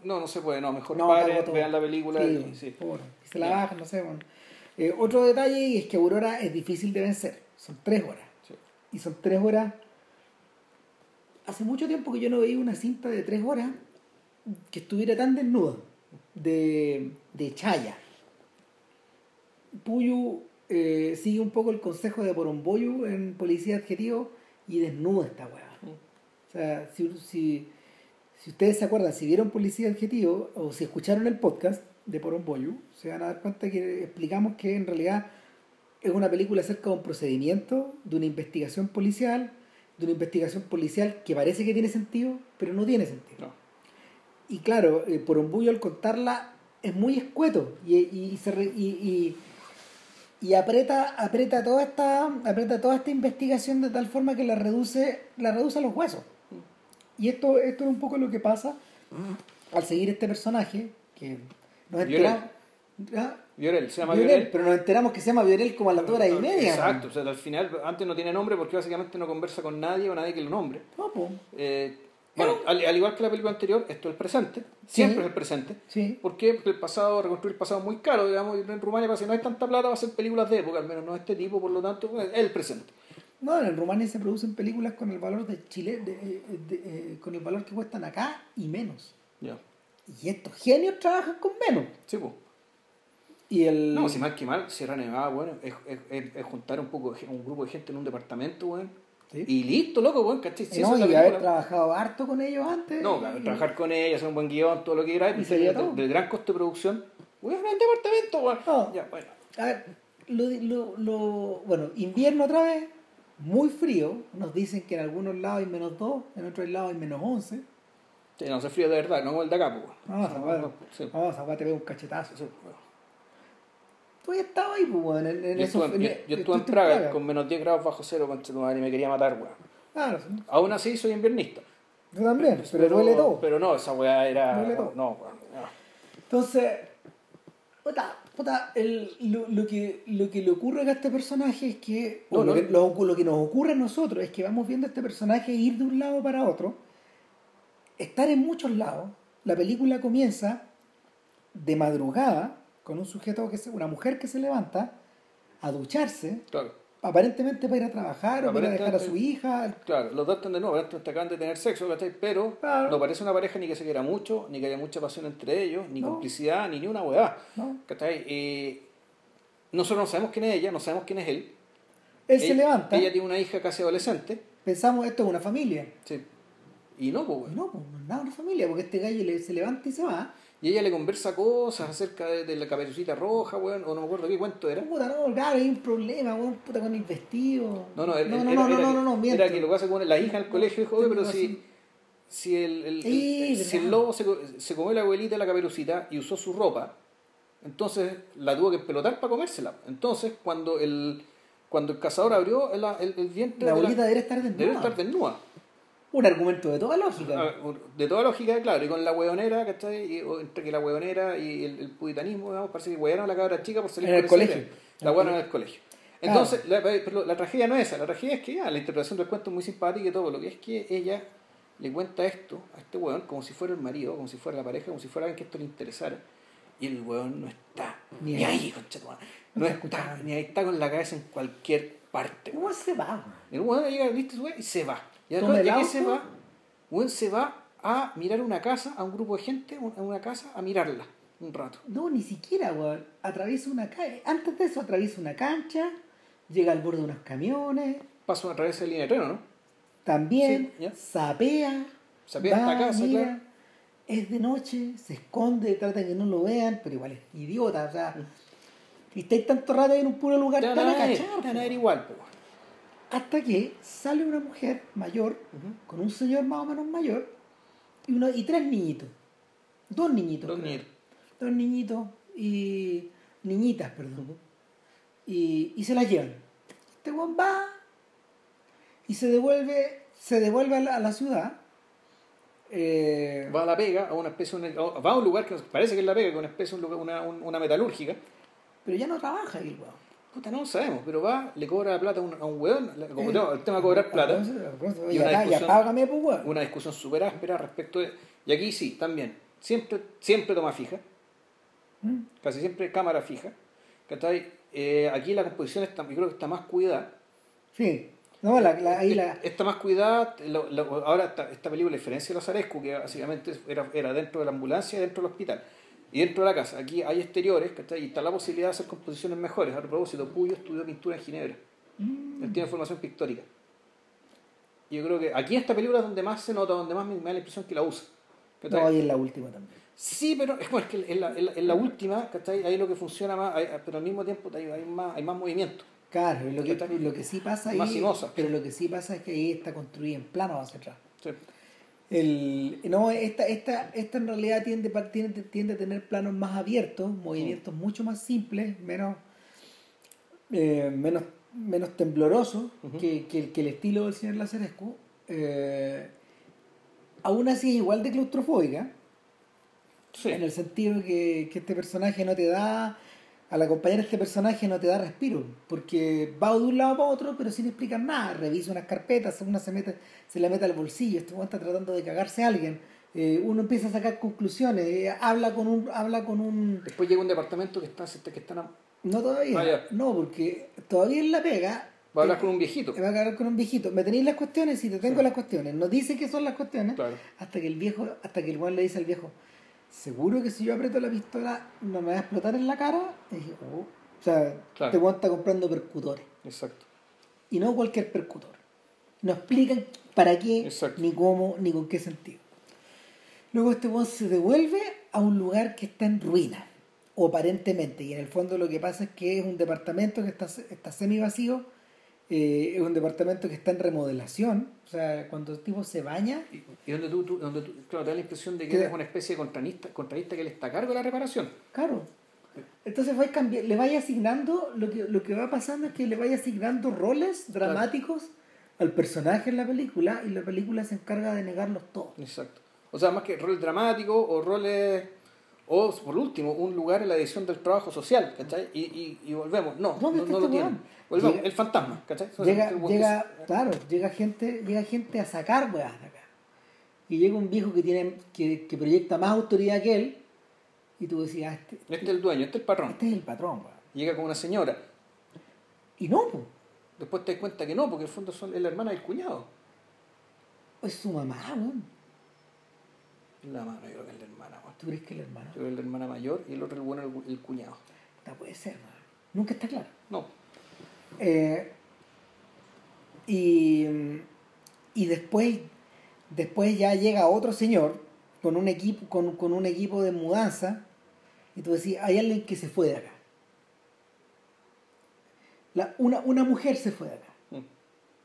No, no se puede, no, mejor No, paren, vean la película Sí, y sí. por- que se la bajan, no sé, bueno. Eh, otro detalle es que Aurora es difícil de vencer. Son tres horas. Sí. Y son tres horas. Hace mucho tiempo que yo no veía una cinta de tres horas que estuviera tan desnuda. De, de chaya. Puyu eh, sigue un poco el consejo de Poromboyu en Policía Adjetivo y desnuda esta weá. O sea, si, si, si ustedes se acuerdan, si vieron Policía Adjetivo o si escucharon el podcast de Poromboyu, se van a dar cuenta que explicamos que en realidad es una película acerca de un procedimiento, de una investigación policial, de una investigación policial que parece que tiene sentido, pero no tiene sentido. No. Y claro, eh, Poromboyo al contarla es muy escueto y, y, y se re- y, y- aprieta, aprieta, toda esta, aprieta toda esta investigación de tal forma que la reduce, la reduce a los huesos. Y esto, esto es un poco lo que pasa al seguir este personaje, que nos enteramos. ¿Ah? Viorel, se llama Viorel. pero nos enteramos que se llama Violel como a las dos horas y media. Exacto, o sea, al final, antes no tiene nombre porque básicamente no conversa con nadie o nadie que lo nombre. No. Eh, bueno, al, al igual que la película anterior, esto es el presente, siempre es el presente. Sí. ¿Por qué? Porque el pasado, reconstruir el pasado es muy caro, digamos, y en Rumania, si no hay tanta plata, va a ser películas de época, al menos no de este tipo, por lo tanto, es el presente. No, en Rumania se producen películas con el valor de Chile, de- de- de- eh, con el valor que cuestan acá y menos. Ya. Y estos genios trabajan con menos. Sí, pues. Y el. No, si mal que mal, Sierra Nevada, bueno, es, es, es- es juntar un poco un grupo de gente en un departamento, bueno, Sí. Y listo, loco, weón, ¿cachai? Si eso no, es la y haber trabajado harto con ellos antes. No, y- trabajar con ella, hacer un buen guion, todo lo que quieras, Y sería del gran costo de producción. Weón, el departamento, weón. No. Ya, bueno. A ver, lo, lo, lo- bueno, invierno otra vez, muy frío. Nos dicen que en algunos lados hay menos 2, en otros lados hay menos 11. Sí, no, hace frío de verdad, no como el de acá, pues. no, sí. Vamos a te un cachetazo. Sí, weón. Tú ya estabas ahí, pues, weón, en, en Yo esos- estuve, en- yo- yo estuve en estuviste Praga con menos 10 grados bajo cero contra tu madre y me quería matar, weón. Claro, sí. Aún así soy inviernista. yo también, pero, duele todo. Pero no, esa weá era. Duele todo. No, weón. no. Entonces, puta, puta, el, lo, lo que, lo que le ocurre a este personaje es que, No, lo, no. que lo, lo que nos ocurre a nosotros es que vamos viendo a este personaje ir de un lado para otro, estar en muchos lados. La película comienza de madrugada con un sujeto que se, una mujer que se levanta a ducharse, Claro, aparentemente para ir a trabajar o para ir a dejar a su hija. claro, los dos están de nuevo, aparentemente acaban de tener sexo, ¿cachai? Pero Claro. no parece una pareja ni que se quiera mucho, ni que haya mucha pasión entre ellos, ni No. complicidad, ni ni una. ¿no? ¿Cachai? Eh, nosotros no sabemos quién es ella, no sabemos quién es él. Él se levanta, Ella tiene una hija casi adolescente. pensamos esto es una familia. Sí. Y no, pues. No, pues no es nada una familia, porque este gallo se levanta y se va. Y ella le conversa cosas acerca de, de la caperucita roja, weón, o no me acuerdo qué cuento era. Puta, no, claro, hay un problema, weón, puta, con el vestido. No, no, era, no, era- no, era- no, era no, que- no, no, miento. Era que lo que pasa con la hija el colegio dijo, oye, pero si, si el, el- el- si el lobo se, se comió la abuelita la caperucita y usó su ropa, entonces la tuvo que pelotar para comérsela. Entonces, cuando el, cuando el cazador abrió el, el, el vientre La de abuelita debería estar desnuda. debe estar desnuda. Un argumento de toda lógica. De toda lógica, claro, y con la hueonera, ¿cachai? Y, entre que la hueonera y el, el puritanismo, digamos, parece que huearon a la cabra chica por salir En el por colegio. tren. La el huearon en el colegio. Claro. Entonces, la, pero la tragedia no es esa, la tragedia es que ya, la interpretación del cuento es muy simpática y todo, lo que es que ella le cuenta esto a este hueón como si fuera el marido, como si fuera la pareja, como si fuera alguien que esto le interesara. Y el hueón no está Ni ni, ahí. ahí, concha tu madre. No No está escuchando. ni ahí está con la cabeza en cualquier parte. ¿Cómo se va? El hueón llega, listo, y se va. Y que auto. se va, Weón se va a mirar una casa, a un grupo de gente, a una casa, a mirarla un rato. No, ni siquiera, weón. Atraviesa una calle. Antes de eso, atraviesa una cancha, llega al borde de unos camiones, Paso a través de línea de tren, ¿no? también Sí, sapea. Sapea va, casa, mira, claro. Es de noche, se esconde, trata de que no lo vean, pero igual es idiota, o sea. Y estáis tanto rato en un puro lugar, Te van a cachar. te van a ver igual, po. Hasta que sale una mujer mayor, con un señor más o menos mayor, y, uno, y tres niñitos. Dos niñitos. Dos niñitos. Dos niñitos y. niñitas, perdón. y, y se las llevan. Este weón va y se devuelve, se devuelve a la, a la ciudad. Eh, Va a la pega, a una especie, de- va a un lugar que parece que es la pega, que es una especie, una, un- una metalúrgica. pero ya no trabaja el weón. Puta, no lo sabemos, pero va, le cobra la plata a un, a un la- Como Eh, el tema de cobrar plata. Entonces, Y una discusión- pues, una discusión súper áspera respecto de... Y aquí sí, también, siempre, siempre toma fija, ¿Mm? casi siempre cámara fija. Eh, aquí la composición está, yo creo que está más cuidada. Sí. No, la, la- ahí la. Está más cuidada, lo- lo- ahora esta, esta película, a diferencia de los Arescu, que básicamente era, era dentro de la ambulancia y dentro del hospital, y dentro de la casa, aquí hay exteriores, ¿cachai? y está la posibilidad de hacer composiciones mejores. A propósito, Puyo estudió pintura en Ginebra. Mm. Él tiene formación pictórica. Y Yo creo que aquí en esta película es donde más se nota, donde más me, me da la impresión que la usa. ¿cachai? No, y en la última también. Sí, pero es, bueno, es que en la, en la- en la última, ¿cachai? Ahí lo que funciona más, hay- pero al mismo tiempo hay, hay más, hay más movimiento. Claro, lo que, lo que sí pasa ahí. más. Pero lo que sí pasa es que ahí está construida en plano hacia atrás. Sí. El, no, esta, esta, esta en realidad tiende, tiende, tiende a tener planos más abiertos, movimientos mucho más simples, menos, eh, menos, menos temblorosos que, que, el- que el estilo del señor Lazarescu. Eh, aún así es igual de claustrofóbica, Sí. en el sentido que, que este personaje no te da, al acompañar a este personaje no te da respiro, porque va de un lado para otro, pero sin explicar nada, revisa unas carpetas, una se mete, se le mete al bolsillo, este está tratando de cagarse a alguien, eh, uno empieza a sacar conclusiones, eh, habla con un, habla con un, Después llega un departamento que está, que están a- no todavía, Ah, no, porque todavía en la pega, va a hablar eh, con un viejito. va a hablar con un viejito, me tenéis las cuestiones, si te tengo Sí. las cuestiones, no dice qué son las cuestiones, Claro. hasta que el viejo, hasta que el weón le dice al viejo, seguro que si yo aprieto la pistola no me va a explotar en la cara. Y dije, oh. O sea, Claro. este weón está comprando percutores. Exacto. Y no cualquier percutor. No explican para qué, Exacto. ni cómo, ni con qué sentido. Luego este weón se devuelve a un lugar que está en ruina, o aparentemente, y en el fondo lo que pasa es que es un departamento que está, está semi vacío, eh, es un departamento que está en remodelación, o sea, cuando el tipo se baña, Y, y donde tú, tú- donde tú, claro, te da la impresión de que Que- eres una especie de contratista, contratista que le está a cargo de la reparación. claro. Entonces va cambiar, le vaya asignando, lo que, lo que va pasando es que le vaya asignando roles dramáticos al personaje en la película y la película se encarga de negarlos todos. Exacto. O sea, más que roles dramáticos o roles. O, por último, un lugar en la edición del trabajo social, ¿cachai? Y, y, y volvemos. No, no, ¿Dónde no, lo este tienen. Llega- el fantasma, ¿cachai? Llega, llega, claro, llega gente, llega gente a sacar weas de acá. Y llega un viejo que tiene, que, que proyecta más autoridad que él, y tú decías, este, Este es el dueño, este es el patrón. este es el patrón, weón. Llega con una señora. Y no, pues, Después te das cuenta que no, porque en el fondo son, es la hermana del cuñado. es su mamá, weón. La mano, yo creo que es la hermana, weón. ¿Tú crees que es el hermano? Yo creo que es la hermana mayor y el otro el bueno el, el cuñado. No puede ser, weón. Nunca está claro. No. Eh, y, y después, después ya llega otro señor con un equipo, con, con un equipo de mudanza, y tú decís, hay alguien que se fue de acá. La, una, una mujer se fue de acá. Mm.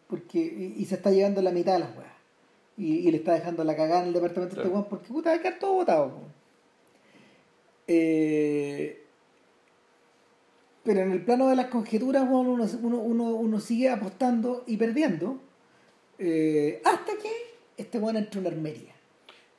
Porque, y, y se está llevando la mitad de las weas. Y, y le está dejando la cagada en el departamento de este weón porque puta va a quedar todo botado. Eh, pero en el plano de las conjeturas, weón, uno, uno, uno, uno sigue apostando y perdiendo. eh, hasta que este weón entra en una armería.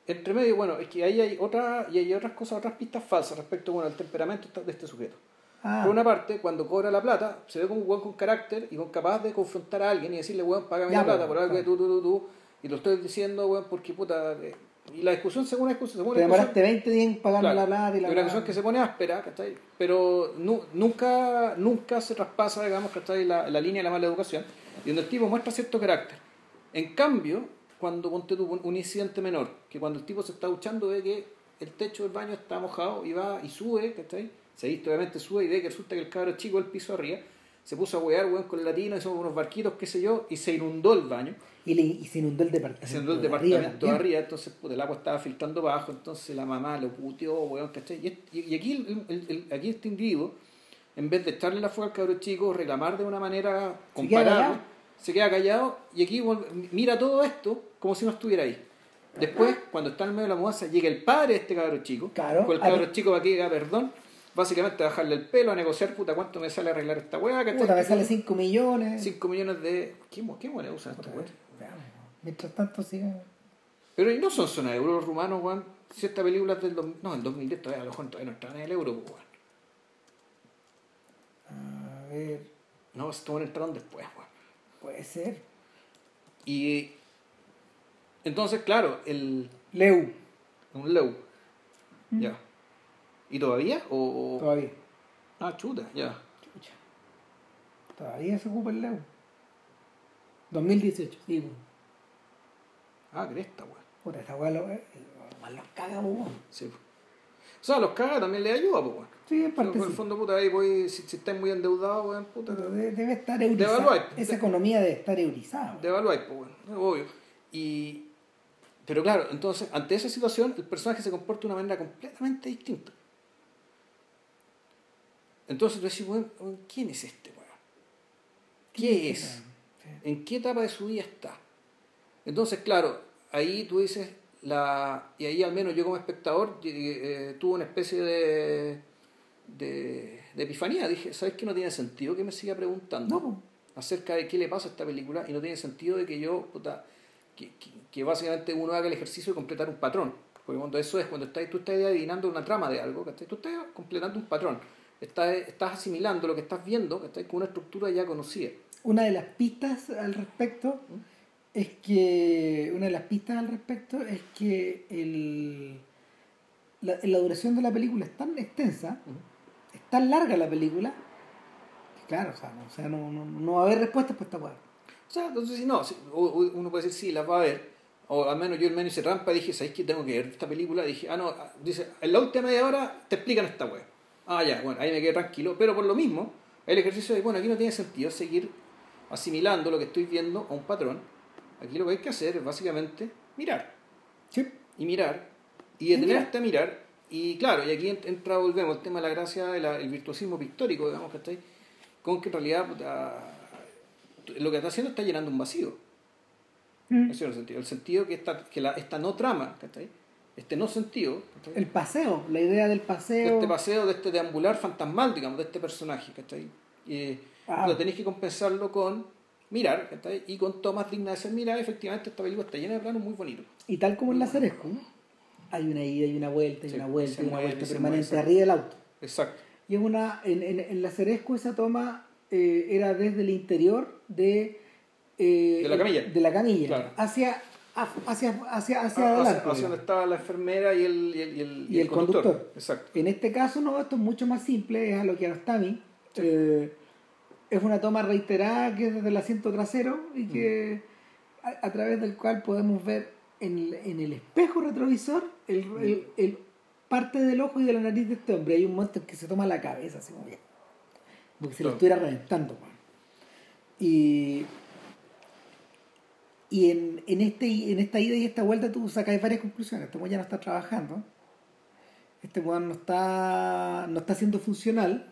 Entre medio, bueno, es que ahí hay otra, y hay otras cosas, otras pistas falsas respecto bueno, al temperamento de este sujeto. Ah, Por una parte, cuando cobra la plata, se ve como un weón con carácter y con capaz de confrontar a alguien y decirle, weón, págame Ya, la plata pues, por algo que tú, tú, tú, tú, y lo estoy diciendo, weón, porque puta. eh, Y la discusión, según la discusión, según te la discusión, demoraste 20 días en pagarme Claro, la plata y la Hay una discusión que se pone áspera, ¿cachai? Pero nu- nunca, nunca se traspasa, digamos, ¿cachai? La, la línea de la mala educación, y donde el tipo muestra cierto carácter. En cambio, cuando ponte tú un- incidente menor, que cuando el tipo se está duchando ve que el techo del baño está mojado y va y sube, ¿cachai? Se viste, obviamente sube y ve que resulta que el cabro chico del piso arriba se puso a huear, weón, con el latino, hizo unos barquitos, qué sé yo, y se inundó el baño. Y, le- y se inundó el departamento. Se inundó el de departamento arriba entonces puta, el agua estaba filtrando abajo, entonces la mamá lo puteó, weón, ¿cachai? Y, est- y aquí, el, el- el- aquí este individuo, en vez de echarle la fuga al cabro chico, reclamar de una manera Se queda comparable, callado. se queda callado y aquí mira todo esto como si no estuviera ahí. Después, cuando está en medio de la mudanza, llega el padre de este cabro chico, Claro, con el ver. chico para que diga perdón, básicamente a bajarle el pelo, a negociar, puta, ¿cuánto me sale arreglar esta weá? Puta, me sale 5 millones. 5 millones de... ¿Qué, qué usan weones? veamos. Mientras tanto siga. Pero no son zona de euro los rumanos, weón. Si esta película es del... No, el 2010 todavía, a lo mejor todavía no estaban en el euro, pues, weón. A ver, No, estos weones entraron después, weón. puede ser. Y... Entonces, claro, el... Leu, Un Leu. Ya. ¿Y todavía? O... todavía. Ah, chuta, ya. Chucha. Todavía se ocupa el Leu. 2018, sí, weón. Ah, cresta, weón. Puta, esa lo, eh, más los caga, weón. Sí. O sea, los cagas también les ayuda, pues, weón. Sí, en Pero parte en el sí. fondo, puta, ahí voy, si, si estáis muy endeudados, weón, puta, Pero de- debe estar eurizada. Esa economía debe estar eurizada. de evaluáis, pues, weón, obvio. Y... Pero claro, entonces, ante esa situación, el personaje se comporta de una manera completamente distinta. Entonces tú decís, ¿quién es este, weón? ¿Qué es? Sí. ¿En qué etapa de su vida está? Entonces, claro, ahí tú dices, la, y ahí al menos yo como espectador eh, eh, tuve una especie de, de, de epifanía. Dije, ¿sabes qué? No tiene sentido que me siga preguntando No, acerca de qué le pasa a esta película y no tiene sentido de que yo, puta, que, que, que básicamente uno haga el ejercicio de completar un patrón. Porque cuando eso es, cuando estás, tú estás adivinando una trama de algo, ¿cachai? tú estás completando un patrón. Estás, estás asimilando lo que estás viendo ¿cachai? con una estructura ya conocida. Una de las pistas al respecto es que. Una de las pistas al respecto es que el, la, la duración de la película es tan extensa, es tan larga la película, que claro, o sea, no, o sea, no, no, no va a haber respuestas para esta weá. O sea, entonces si no, uno puede decir sí, las va a ver, o al menos yo el menos hice rampa y dije, ¿sabes qué? Tengo que ver esta película. Dije, ah, no, dice, en la última media hora te explican esta web. Ah, ya, bueno, ahí me quedé tranquilo, pero por lo mismo, el ejercicio de, bueno, aquí no tiene sentido seguir asimilando lo que estoy viendo a un patrón, Aquí lo que hay que hacer es básicamente mirar. Sí. Y mirar. Y detenerte a mirar. Y claro, y aquí entra, volvemos, el tema de la gracia, el, el virtuosismo pictórico, digamos, ¿cachai? Con que en realidad lo que está haciendo está llenando un vacío. Mm. Ese es el sentido. El sentido que esta, que la, esta no trama, ¿cachai? Este no sentido. El paseo, la idea del paseo. De este paseo, de este deambular fantasmal, digamos, de este personaje, ¿cachai? Y Ah. lo tenéis que compensarlo con mirar, ¿cachai? Y con tomas dignas de ser mirar, efectivamente esta película está llena de planos muy bonitos. Y tal como en la Ceresco, hay una ida y una vuelta, y Sí, una vuelta, y una mueve, vuelta permanente mueve, arriba del auto. Exacto. Y es una, en, en, en la Ceresco esa toma eh, era desde el interior de, eh, De la camilla. de la camilla, Claro. hacia, hacia, hacia, hacia Ah, Hacia, adelante. hacia donde digamos. estaba la enfermera y el, y el, y el, Y el conductor. Exacto. En este caso no, esto es mucho más simple, es a lo que Arostami. Eh, es una toma reiterada que es desde el asiento trasero y que Mm. a, a través del cual podemos ver en, el- en el espejo retrovisor el, Mm. el- el parte del ojo y de la nariz de este hombre. Hay un momento en que se toma la cabeza, así como que, como que se lo estuviera reventando. man. Y, y en, en, este, en esta ida y esta vuelta tú sacas varias conclusiones. Este ya no está trabajando. Este weón no está, no está siendo funcional.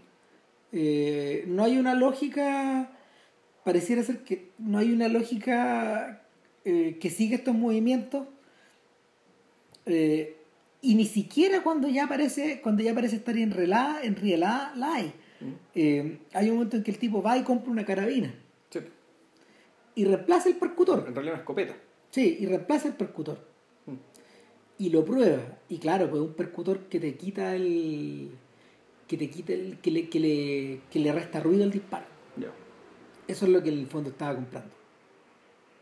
Eh, no hay una lógica, pareciera ser que no hay una lógica eh, que siga estos movimientos. Eh, y ni siquiera cuando ya aparece, cuando ya parece estar enrielada, enrielada, la hay. Mm. Hay un momento en que el tipo va y compra una carabina. Y reemplaza el percutor. En realidad una escopeta. Sí, y reemplaza el percutor. Mm. Y lo prueba. Y claro, pues un percutor que te quita el. que te quita el. que le, que le, que le resta ruido al disparo. Eso es lo que en el fondo estaba comprando.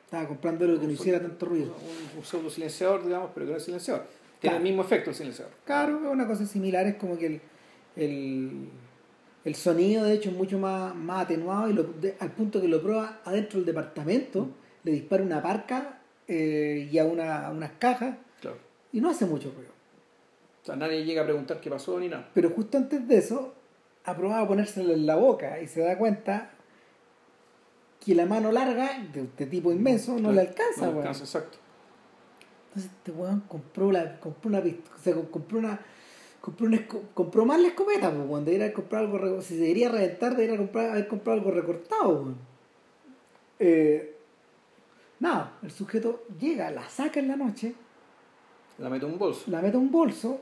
Estaba comprando lo que no hiciera tanto ruido. Un, un pseudo silenciador, digamos, pero que no es silenciador. Tiene Claro. el mismo efecto el silenciador. Claro, una cosa similar, es como que el, el, el sonido de hecho es mucho más, más atenuado y lo- de- al punto que lo prueba adentro del departamento, le dispara una parca eh, y a, una, a unas cajas Claro. y no hace mucho ruido. O sea, nadie llega a preguntar qué pasó ni nada. Pero justo antes de eso, ha probado a ponérselo en la boca y se da cuenta que la mano larga de este tipo inmenso no Claro. le alcanza, No le alcanza, exacto. Entonces este weón compró, la, compró una o sea, compró una compró, una compró más la escopeta, pues debería algo si se debería reventar, debería comprar, haber comprado algo recortado, weón. Eh, nada, el sujeto llega, la saca en la noche, La mete un bolso. la mete un bolso,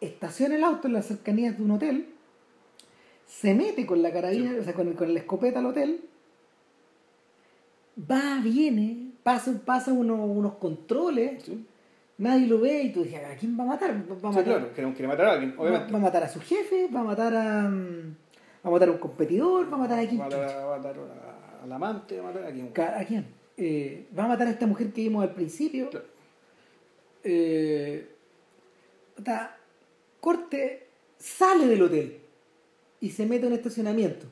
estaciona el auto en las cercanías de un hotel, se mete con la carabina, Sí. o sea, con, con la escopeta al hotel, va, viene, pasa, pasa unos, unos controles, Sí, nadie lo ve y tú dices, ¿a quién va a matar? Va a Sí, matar, claro, quiere, quiere matar a alguien, obviamente. va a matar a su jefe, va a matar a, mm, va a matar a un competidor, va a matar a quién. Va a matar, a- al amante, va a matar a quien. ¿A quién? Eh, va a matar a esta mujer que vimos al principio. Claro. Eh, corte, sale del hotel y se mete en estacionamiento.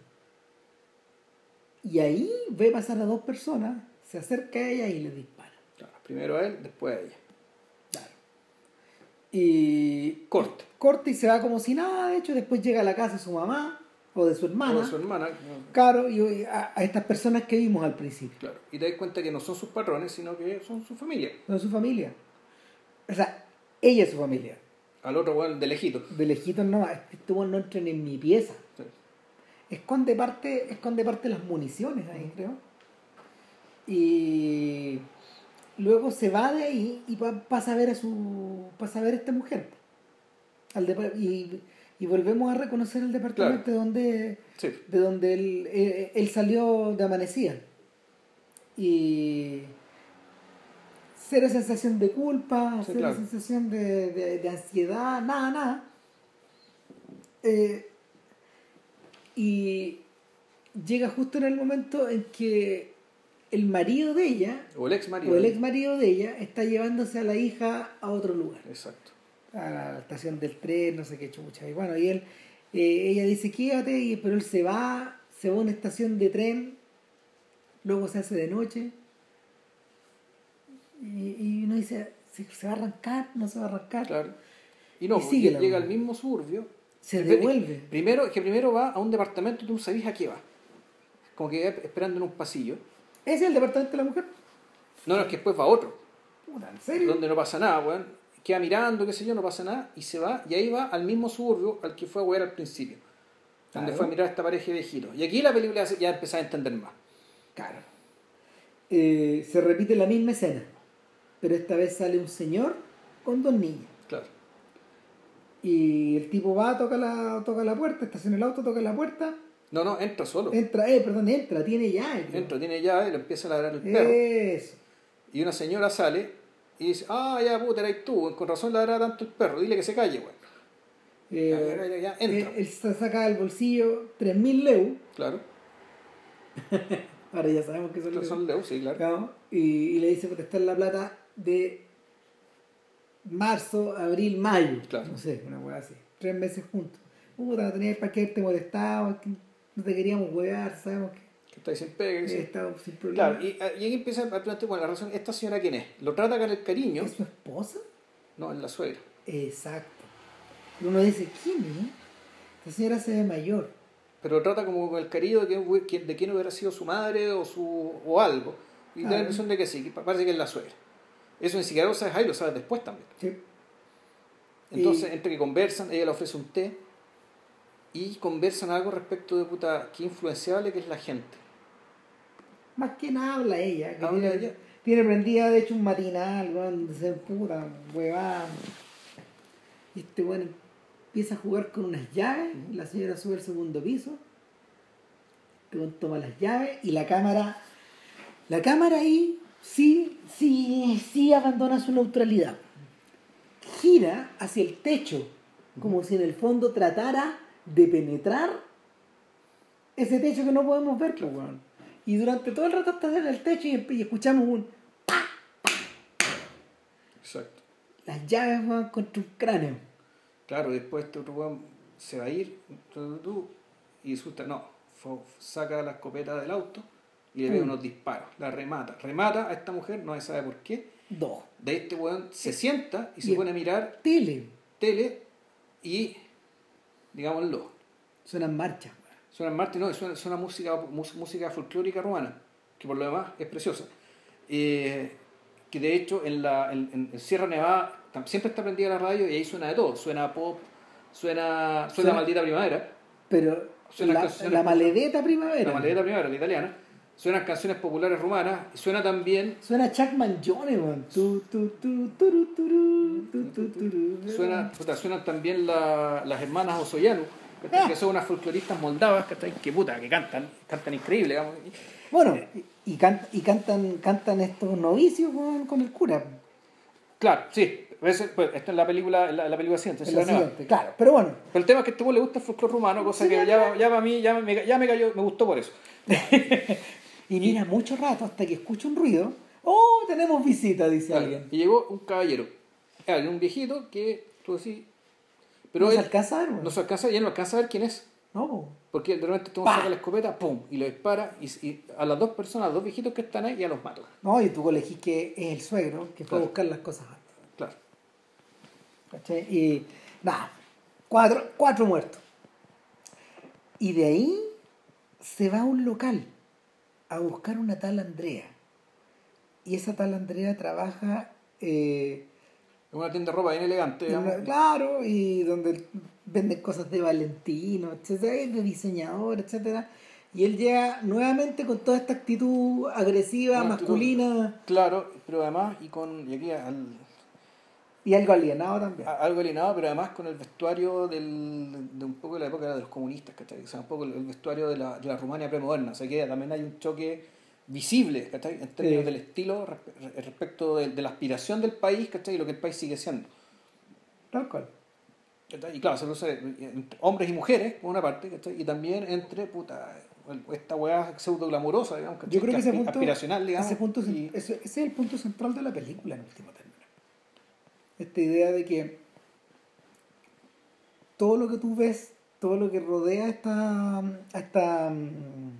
Y ahí ve pasar a dos personas, se acerca a ella y le dispara. Claro, primero a él, después a ella. Y Corte. corta y se va como si nada, de hecho, después llega a la casa de su mamá o de su hermana. Con su hermana. Claro, y a, a estas personas que vimos al principio. Claro. Y te das cuenta que no son sus patrones, sino que son su familia. Es su familia. O sea, ella es su familia. Al otro, bueno, de lejito. De lejitos no, este no entra en mi pieza. Sí. Esconde parte, esconde parte las municiones ahí, creo. Y luego se va de ahí y pa- pasa a ver a su. pasa a ver a esta mujer. Al y, y volvemos a reconocer el departamento de donde Sí. de donde él, eh, él salió de amanecida. Y cero sensación de culpa, Sí, cero claro. sensación de, de- de ansiedad, nada, nada. Eh, y llega justo en el momento en que el marido de ella, O el ex marido. o el ex marido de ella, está llevándose a la hija a otro lugar Exacto. a la estación del tren, no sé qué chucha. Y bueno, y él, eh, ella dice, quédate, y, pero él se va, se va a una estación de tren, luego se hace de noche, y, y uno dice, ¿se, se va a arrancar? ¿No se va a arrancar? Claro. Y no, Y sigue llega al mismo suburbio. Se devuelve. Primero, que primero va a un departamento, tú no sabes a qué va. Como que esperando en un pasillo. Ese es el departamento de la mujer. No, no, es que después va otro. Puta, ¿en serio? Donde no pasa nada, weón. Queda mirando, qué sé yo, no pasa nada. Y se va, y ahí va al mismo suburbio al que fue a wear al principio. Donde fue a mirar a esta pareja de viejitos. Y aquí la película ya empieza a entender más. Claro. Eh, se repite la misma escena, pero esta vez sale un señor con dos niñas. Claro. Y el tipo va, toca la, toca la puerta, estaciona el auto, toca la puerta, No, no, entra solo. entra, eh, perdón, entra, tiene llave. creo. Entra, tiene llave y le empieza a ladrar el perro. Eso. Y una señora sale y dice, ah, ya puta, eres tú, con razón ladraba tanto el perro, dile que se calle, weón. Eh, Ya, ya, ya, ya, entra. eh, él se saca del bolsillo 3.000 leu, Claro, ahora ya sabemos que son leu. son Leo, sí, claro. Claro, y, y le dice, pues está en la plata de marzo, abril, mayo. Claro. No sé, una hueá así. Tres meses juntos. Puta, no tenías para qué haberte molestado, no te queríamos huear, sabemos que Que está ahí sin pega, sí. estado sin problema. Claro, y, y ahí empieza a plantear, bueno, la razón, ¿esta señora quién es? ¿Lo trata con el cariño? ¿Es su esposa? No, es la suegra. Exacto. Y uno dice, ¿quién es? Esta señora se ve mayor. Pero lo trata como con el cariño de, quién- quién- de quién hubiera sido su madre o su o algo. Y da Ah. la impresión de que sí, que pa- parece que es la suegra. Eso ni siquiera lo sabes ahí, lo sabes después también. Sí. Entonces, Y- entre que conversan, ella le ofrece un té y conversan algo respecto de puta, qué influenciable que es la gente. Más que nada habla ella. Que Habla tiene, ella. tiene prendida, de hecho, un matinal, weón, de ser puta, huevada. Y este weón empieza a jugar con unas llaves. La señora sube al segundo piso. Este toma las llaves y la cámara. La cámara ahí sí, sí, sí abandona su neutralidad. Gira hacia el techo, como si en el fondo tratara de penetrar ese techo que no podemos ver, pues, weón. Y durante todo el rato estás en el techo y, y escuchamos un Exacto. las llaves weón contra un cráneo. Claro, después este otro weón se va a ir tu, tu, tu, y asusta, no, saca la escopeta del auto y le ve Mm. unos disparos, la remata. Remata a esta mujer, no se sabe por qué. Dos. De este weón se sienta y se Y- pone a mirar Tele. tele y, digámoslo, Suena en marcha. suena en Marte, no, suena, suena música, música folclórica rumana, que por lo demás es preciosa. Eh, que de hecho en, la, en, en- Sierra Nevada siempre está prendida la radio y ahí suena de todo. Suena pop, suena, suena, Suena- maldita primavera, Pero Suena la, la maledeta primavera. la maldita primavera, la italiana. Suenan canciones populares rumanas y suena también, Suena Chuck Mangione, weón. Tu, tu, tu, turu, turu, tu, suena, puta, suenan también la- las hermanas Osoyanu, que son unas folcloristas moldavas ¿cachai? que puta, que cantan, cantan increíble, digamos. Bueno, y, y can- y cantan, cantan estos novicios weón, con el cura. Claro, sí, pues, esta es la película, en la, en la película siguiente, En la claro. Pero bueno, Pero el tema es que a este le gusta el folclore rumano, cosa Sí, que ya, ya, ya para mí ya me, ya me cayó, me gustó por eso. y mira mucho rato hasta que escucha un ruido. ¡Oh, tenemos visita! Dice Claro, alguien. Y llegó un caballero, un viejito que tú decís, pero no se alcanza a ver, no se alcanza, y él no alcanza a ver quién es. No, po. Porque de repente tú saca la escopeta, pum, y lo dispara, y, y a las dos personas, a los dos viejitos que están ahí, ya los mata. No, y tú elegís que es el suegro que fue Claro. a buscar las cosas antes. Claro. Y nada, cuatro, cuatro muertos. Y de ahí se va a un local a buscar una tal Andrea. Y esa tal Andrea trabaja, eh, Es una tienda de ropa bien elegante, en una- claro, y donde venden cosas de Valentino, etcétera, de diseñador, etcétera. Y él llega nuevamente con toda esta actitud agresiva, Una actitud- masculina Claro, pero además, y con, y aquí al- y algo alienado también. algo alienado, pero además con el vestuario del, de un poco de la época de los comunistas, ¿cachai? O sea, un poco el, vestuario de la, de la Rumania premoderna. O sea, que también hay un choque visible, ¿cachai? En términos Sí. del estilo respe- respecto de, de la aspiración del país, ¿cachai? Y lo que el país sigue siendo. Tal cual. ¿cachai? Y claro, se produce entre hombres y mujeres, por una parte, ¿cachai? Y también entre, puta, esta weá pseudo glamurosa, digamos, ¿cachai? Yo creo que ese aspi- punto, aspiracional, digamos. ese, punto, y- ese, ese es el punto central de la película en último término. Esta idea de que todo lo que tú ves, todo lo que rodea esta, esta mm,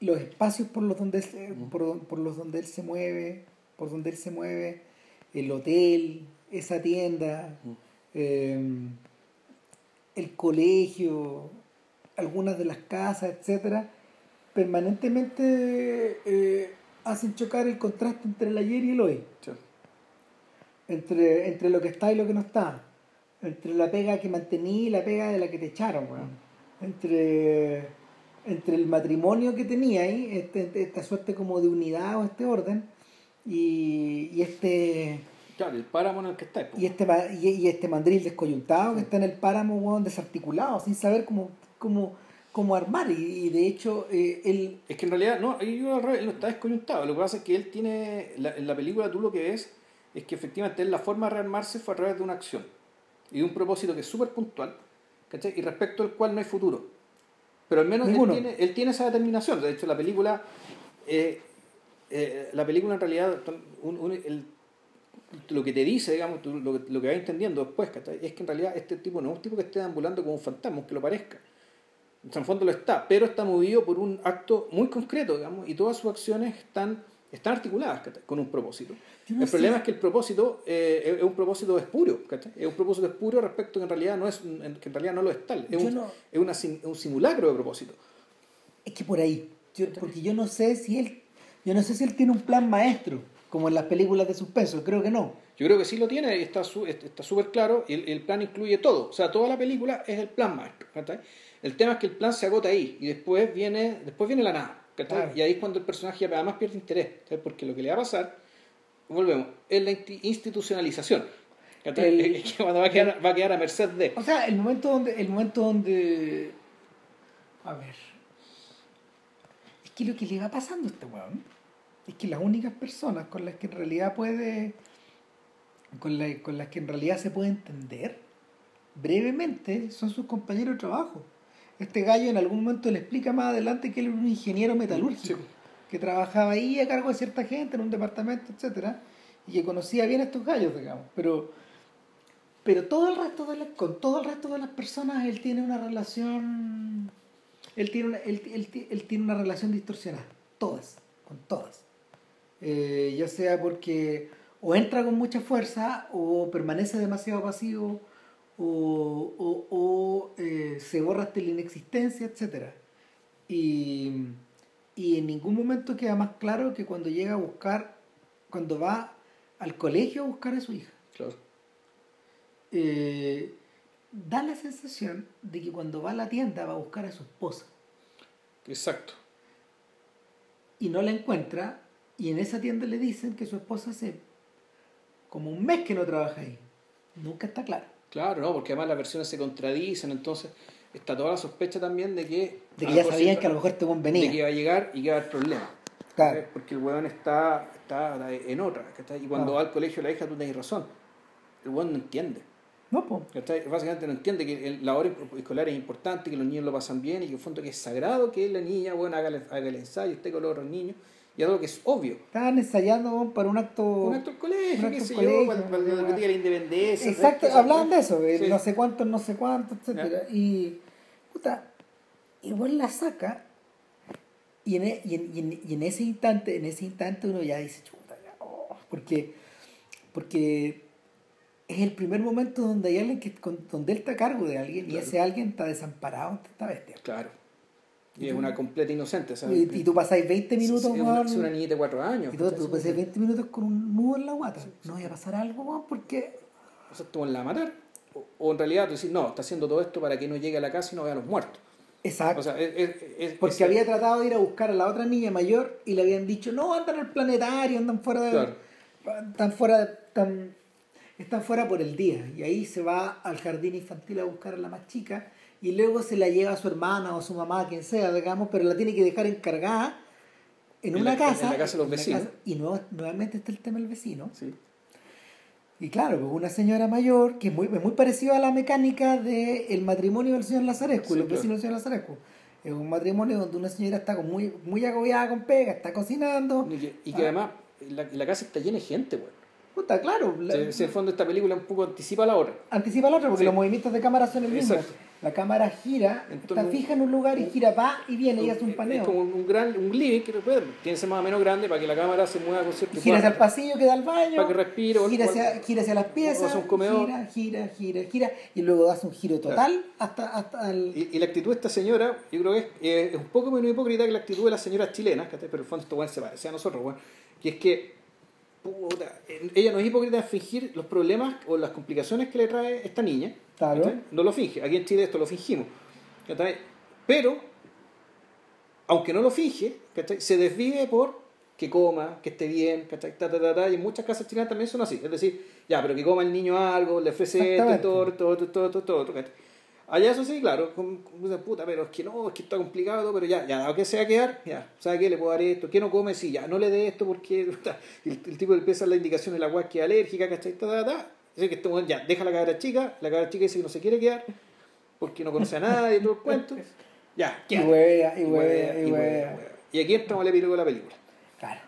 los espacios por los donde él se, por, por los donde él se mueve, por donde él se mueve, el hotel, esa tienda, eh, el colegio, algunas de las casas, etcétera, permanentemente eh, hacen chocar el contraste entre el ayer y el hoy. Entre, entre lo que está y lo que no está. Entre la pega que mantení y la pega de la que te echaron, weón. Entre, entre el matrimonio que tenía ahí, este, esta suerte como de unidad o este orden, y, y este Claro, el páramo en el que está. Y este, y, y, este mandril descoyuntado que está en el páramo, weón, desarticulado, sin saber cómo, cómo, cómo armar. Y, de hecho, eh, él. Es que en realidad, no, él no está descoyuntado. Lo que pasa es que él tiene. La, en la película tú lo que ves es que efectivamente la forma de rearmarse fue a través de una acción y de un propósito que es súper puntual, ¿cachai? Y respecto al cual no hay futuro. Pero al menos él tiene, él tiene, esa determinación. De hecho, la película. Eh, eh, la película en realidad. Un, un, el, lo que te dice, digamos, tú, lo, que, lo que vas entendiendo después, es que en realidad este tipo no es un tipo que esté ambulando como un fantasma, que lo parezca. En el fondo lo está, pero está movido por un acto muy concreto, digamos, y todas sus acciones están, están articuladas con un propósito. el problema es que el propósito eh, es un propósito espurio, es un propósito espurio respecto que en realidad no es, que en realidad no lo es tal, es, un, es una, un simulacro de propósito. Es que por ahí, porque yo no sé si él, yo no sé si él tiene un plan maestro como en las películas de suspenso, creo que no. Yo creo que sí lo tiene, está está súper claro, y el, plan incluye todo, o sea, toda la película es el plan maestro. El tema es que el plan se agota ahí, y después viene, después viene la nada, y ahí es cuando el personaje además pierde interés, porque lo que le va a pasar, volvemos, es la institucionalización. es que cuando va a, quedar, va a quedar a merced de... O sea, el momento donde... El momento donde... A ver... Es que lo que le va pasando a este weón es que las únicas personas con las que en realidad puede, con, con las que en realidad se puede entender brevemente son sus compañeros de trabajo. Este gallo en algún momento le explica más adelante que él era un ingeniero metalúrgico, que trabajaba ahí a cargo de cierta gente en un departamento, etcétera, y que conocía bien a estos gallos, digamos. Pero, pero todo el resto de con todo el resto de las personas él tiene una relación, él tiene una, él, él tiene una relación distorsionada, todas, con todas. Eh, ya sea porque o entra con mucha fuerza o permanece demasiado pasivo o, eh, se borra hasta la inexistencia, etc. Y, en ningún momento queda más claro que cuando llega a buscar, cuando va al colegio a buscar a su hija. Claro. Eh, da la sensación de que cuando va a la tienda va a buscar a su esposa. Exacto. Y no la encuentra y en esa tienda le dicen que su esposa hace como un mes que no trabaja ahí. Nunca está claro. Claro, no, porque además las versiones se contradicen, entonces está toda la sospecha también de que... De que ya sabían que a lo mejor este buen venía. De que iba a llegar y que iba a haber problemas. Claro. Porque el weón está, está en otra. Y cuando va al colegio la hija tú tienes razón. El weón no entiende. No, pues. Básicamente no entiende que la hora escolar es importante, que los niños lo pasan bien y que en fondo que es sagrado que la niña, bueno, haga el, haga el ensayo, esté con los otros niños y algo que es obvio. Estaban ensayando para un acto. Un acto del colegio, qué sé yo, para, para, la independencia. Exacto, hablaban de eso, no sé cuántos, no sé cuántos, etcétera Y, puta, igual la saca, y en, e, y, en, y, en, ese instante, en ese instante uno ya dice, chuta, oh", porque, porque es el primer momento donde hay alguien que, donde él está a cargo de alguien, y ese alguien está desamparado ante esta bestia. Claro. Y es una completa inocente. Y, tú pasáis 20 minutos, con una, una niñita de 4 años. Y tú, tú pasáis 20 minutos con un nudo en la guata. no vaya a pasar algo, weón, porque. O sea, tú la a matar. O, en realidad tú decís, no, está haciendo todo esto para que no llegue a la casa y no vea a los muertos. Exacto. O sea, es, porque había tratado de ir a buscar a la otra niña mayor y le habían dicho, no, andan en el planetario, andan fuera de. Claro. Están fuera. Están fuera por el día. Y ahí se va al jardín infantil a buscar a la más chica y luego se la lleva a su hermana o a su mamá, quien sea, digamos, pero la tiene que dejar encargada en, una casa. En la casa de los vecinos. y nuevamente está el tema del vecino. Sí. Y claro, pues una señora mayor que es muy, muy parecido a la mecánica del matrimonio del señor Lazarescu, el vecino del señor Lazarescu. Es un matrimonio donde una señora está muy, muy agobiada con pega, está cocinando. Y que, además la, casa está llena de gente, güey. Puta, claro. la- en el fondo esta película un poco anticipa la hora. anticipa la otra porque Sí. los movimientos de cámara son el mismo. Exacto. La cámara gira, Entonces- está fija en un lugar y gira, va y viene y hace un paneo. Es como un, gran un living que puede, tiene que ser más o menos grande para que la cámara se mueva con cierto gira hacia el pasillo, queda al baño. Para que respire, Gira hacia, gira hacia las piezas. un comedor. Gira, gira, gira, gira. Y luego hace un giro total hasta, hasta el. Y, y la actitud de esta señora, yo creo que es, eh, es un poco menos hipócrita que la actitud de las señoras chilenas, pero en el fondo esto bueno, se parece a nosotros, bueno, que es que puta, ella no es hipócrita en fingir los problemas o las complicaciones que le trae esta niña. Claro. No lo finge, aquí en Chile esto lo fingimos. Pero, aunque no lo finge, se desvive por que coma, que esté bien. Ta, ta, ta, ta, y en muchas casas chilenas también son así. Es decir, ya, pero que coma el niño algo, le ofrece esto, todo, todo, todo, todo, todo. Allá eso sí, claro, con, con- puta, pero es que no, es que está complicado, pero ya, ya, dado que se va a quedar, ya, ¿sabe qué? Le puedo dar esto, ¿qué no come? Sí, ya, no le dé esto porque el, el tipo le empieza la indicación de la guay que es alérgica, ¿cachai? Ta, ta, ta. Así que este ya, deja la cabra chica, la cabra chica dice que no se quiere quedar porque no conoce a nadie, todo el cuento. Ya, Y huevea, y Y huevea, y y huevea, huevea. huevea. Y aquí entramos al epílogo de la película. Claro.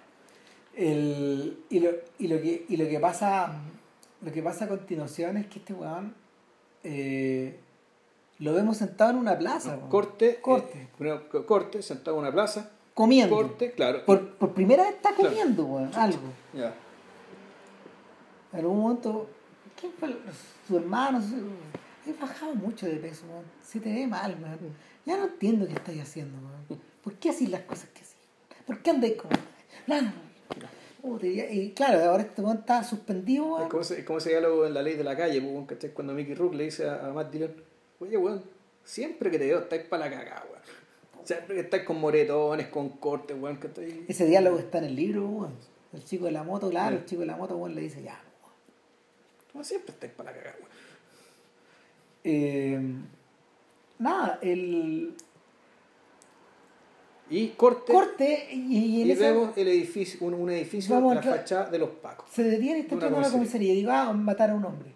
El, y, lo, y, lo que, y lo que pasa lo que pasa a continuación es que este weón eh, lo vemos sentado en una plaza. weón. Corte, Corte. eh, primero, co- corte, sentado en una plaza. comiendo. Corte, claro. Por, por primera vez está Claro. comiendo, weón, algo. Ya. En algún momento, ¿quién fue? Su hermano. su- He bajado mucho de peso, weón. Se te ve mal, weón. Ya no entiendo qué estáis haciendo, weón. ¿Por qué así las cosas que así? ¿Por qué andáis como.? No, no. Y, claro, ahora este weón está suspendido, ese, es como ese diálogo en la ley de la calle, pues, cuando Mickey Rook le dice a, a Matt Dillon, oye, weón, siempre que te veo estáis para la cagada, weón. Siempre que estáis con moretones, con cortes, weón, ¿cachai? Ese diálogo está en el libro, weón. El chico de la moto, claro, Sí. el chico de la moto, weón, le dice, ya, weón. Siempre estáis para la cagada, weón. Eh, nada, el Y corte, corte y, y en y esa- vemos el edificio, un, un edificio, Vamos la fachada de los pacos. se detiene y está entrando a la comisaría. comisaría. Digo, ah, matar a un hombre.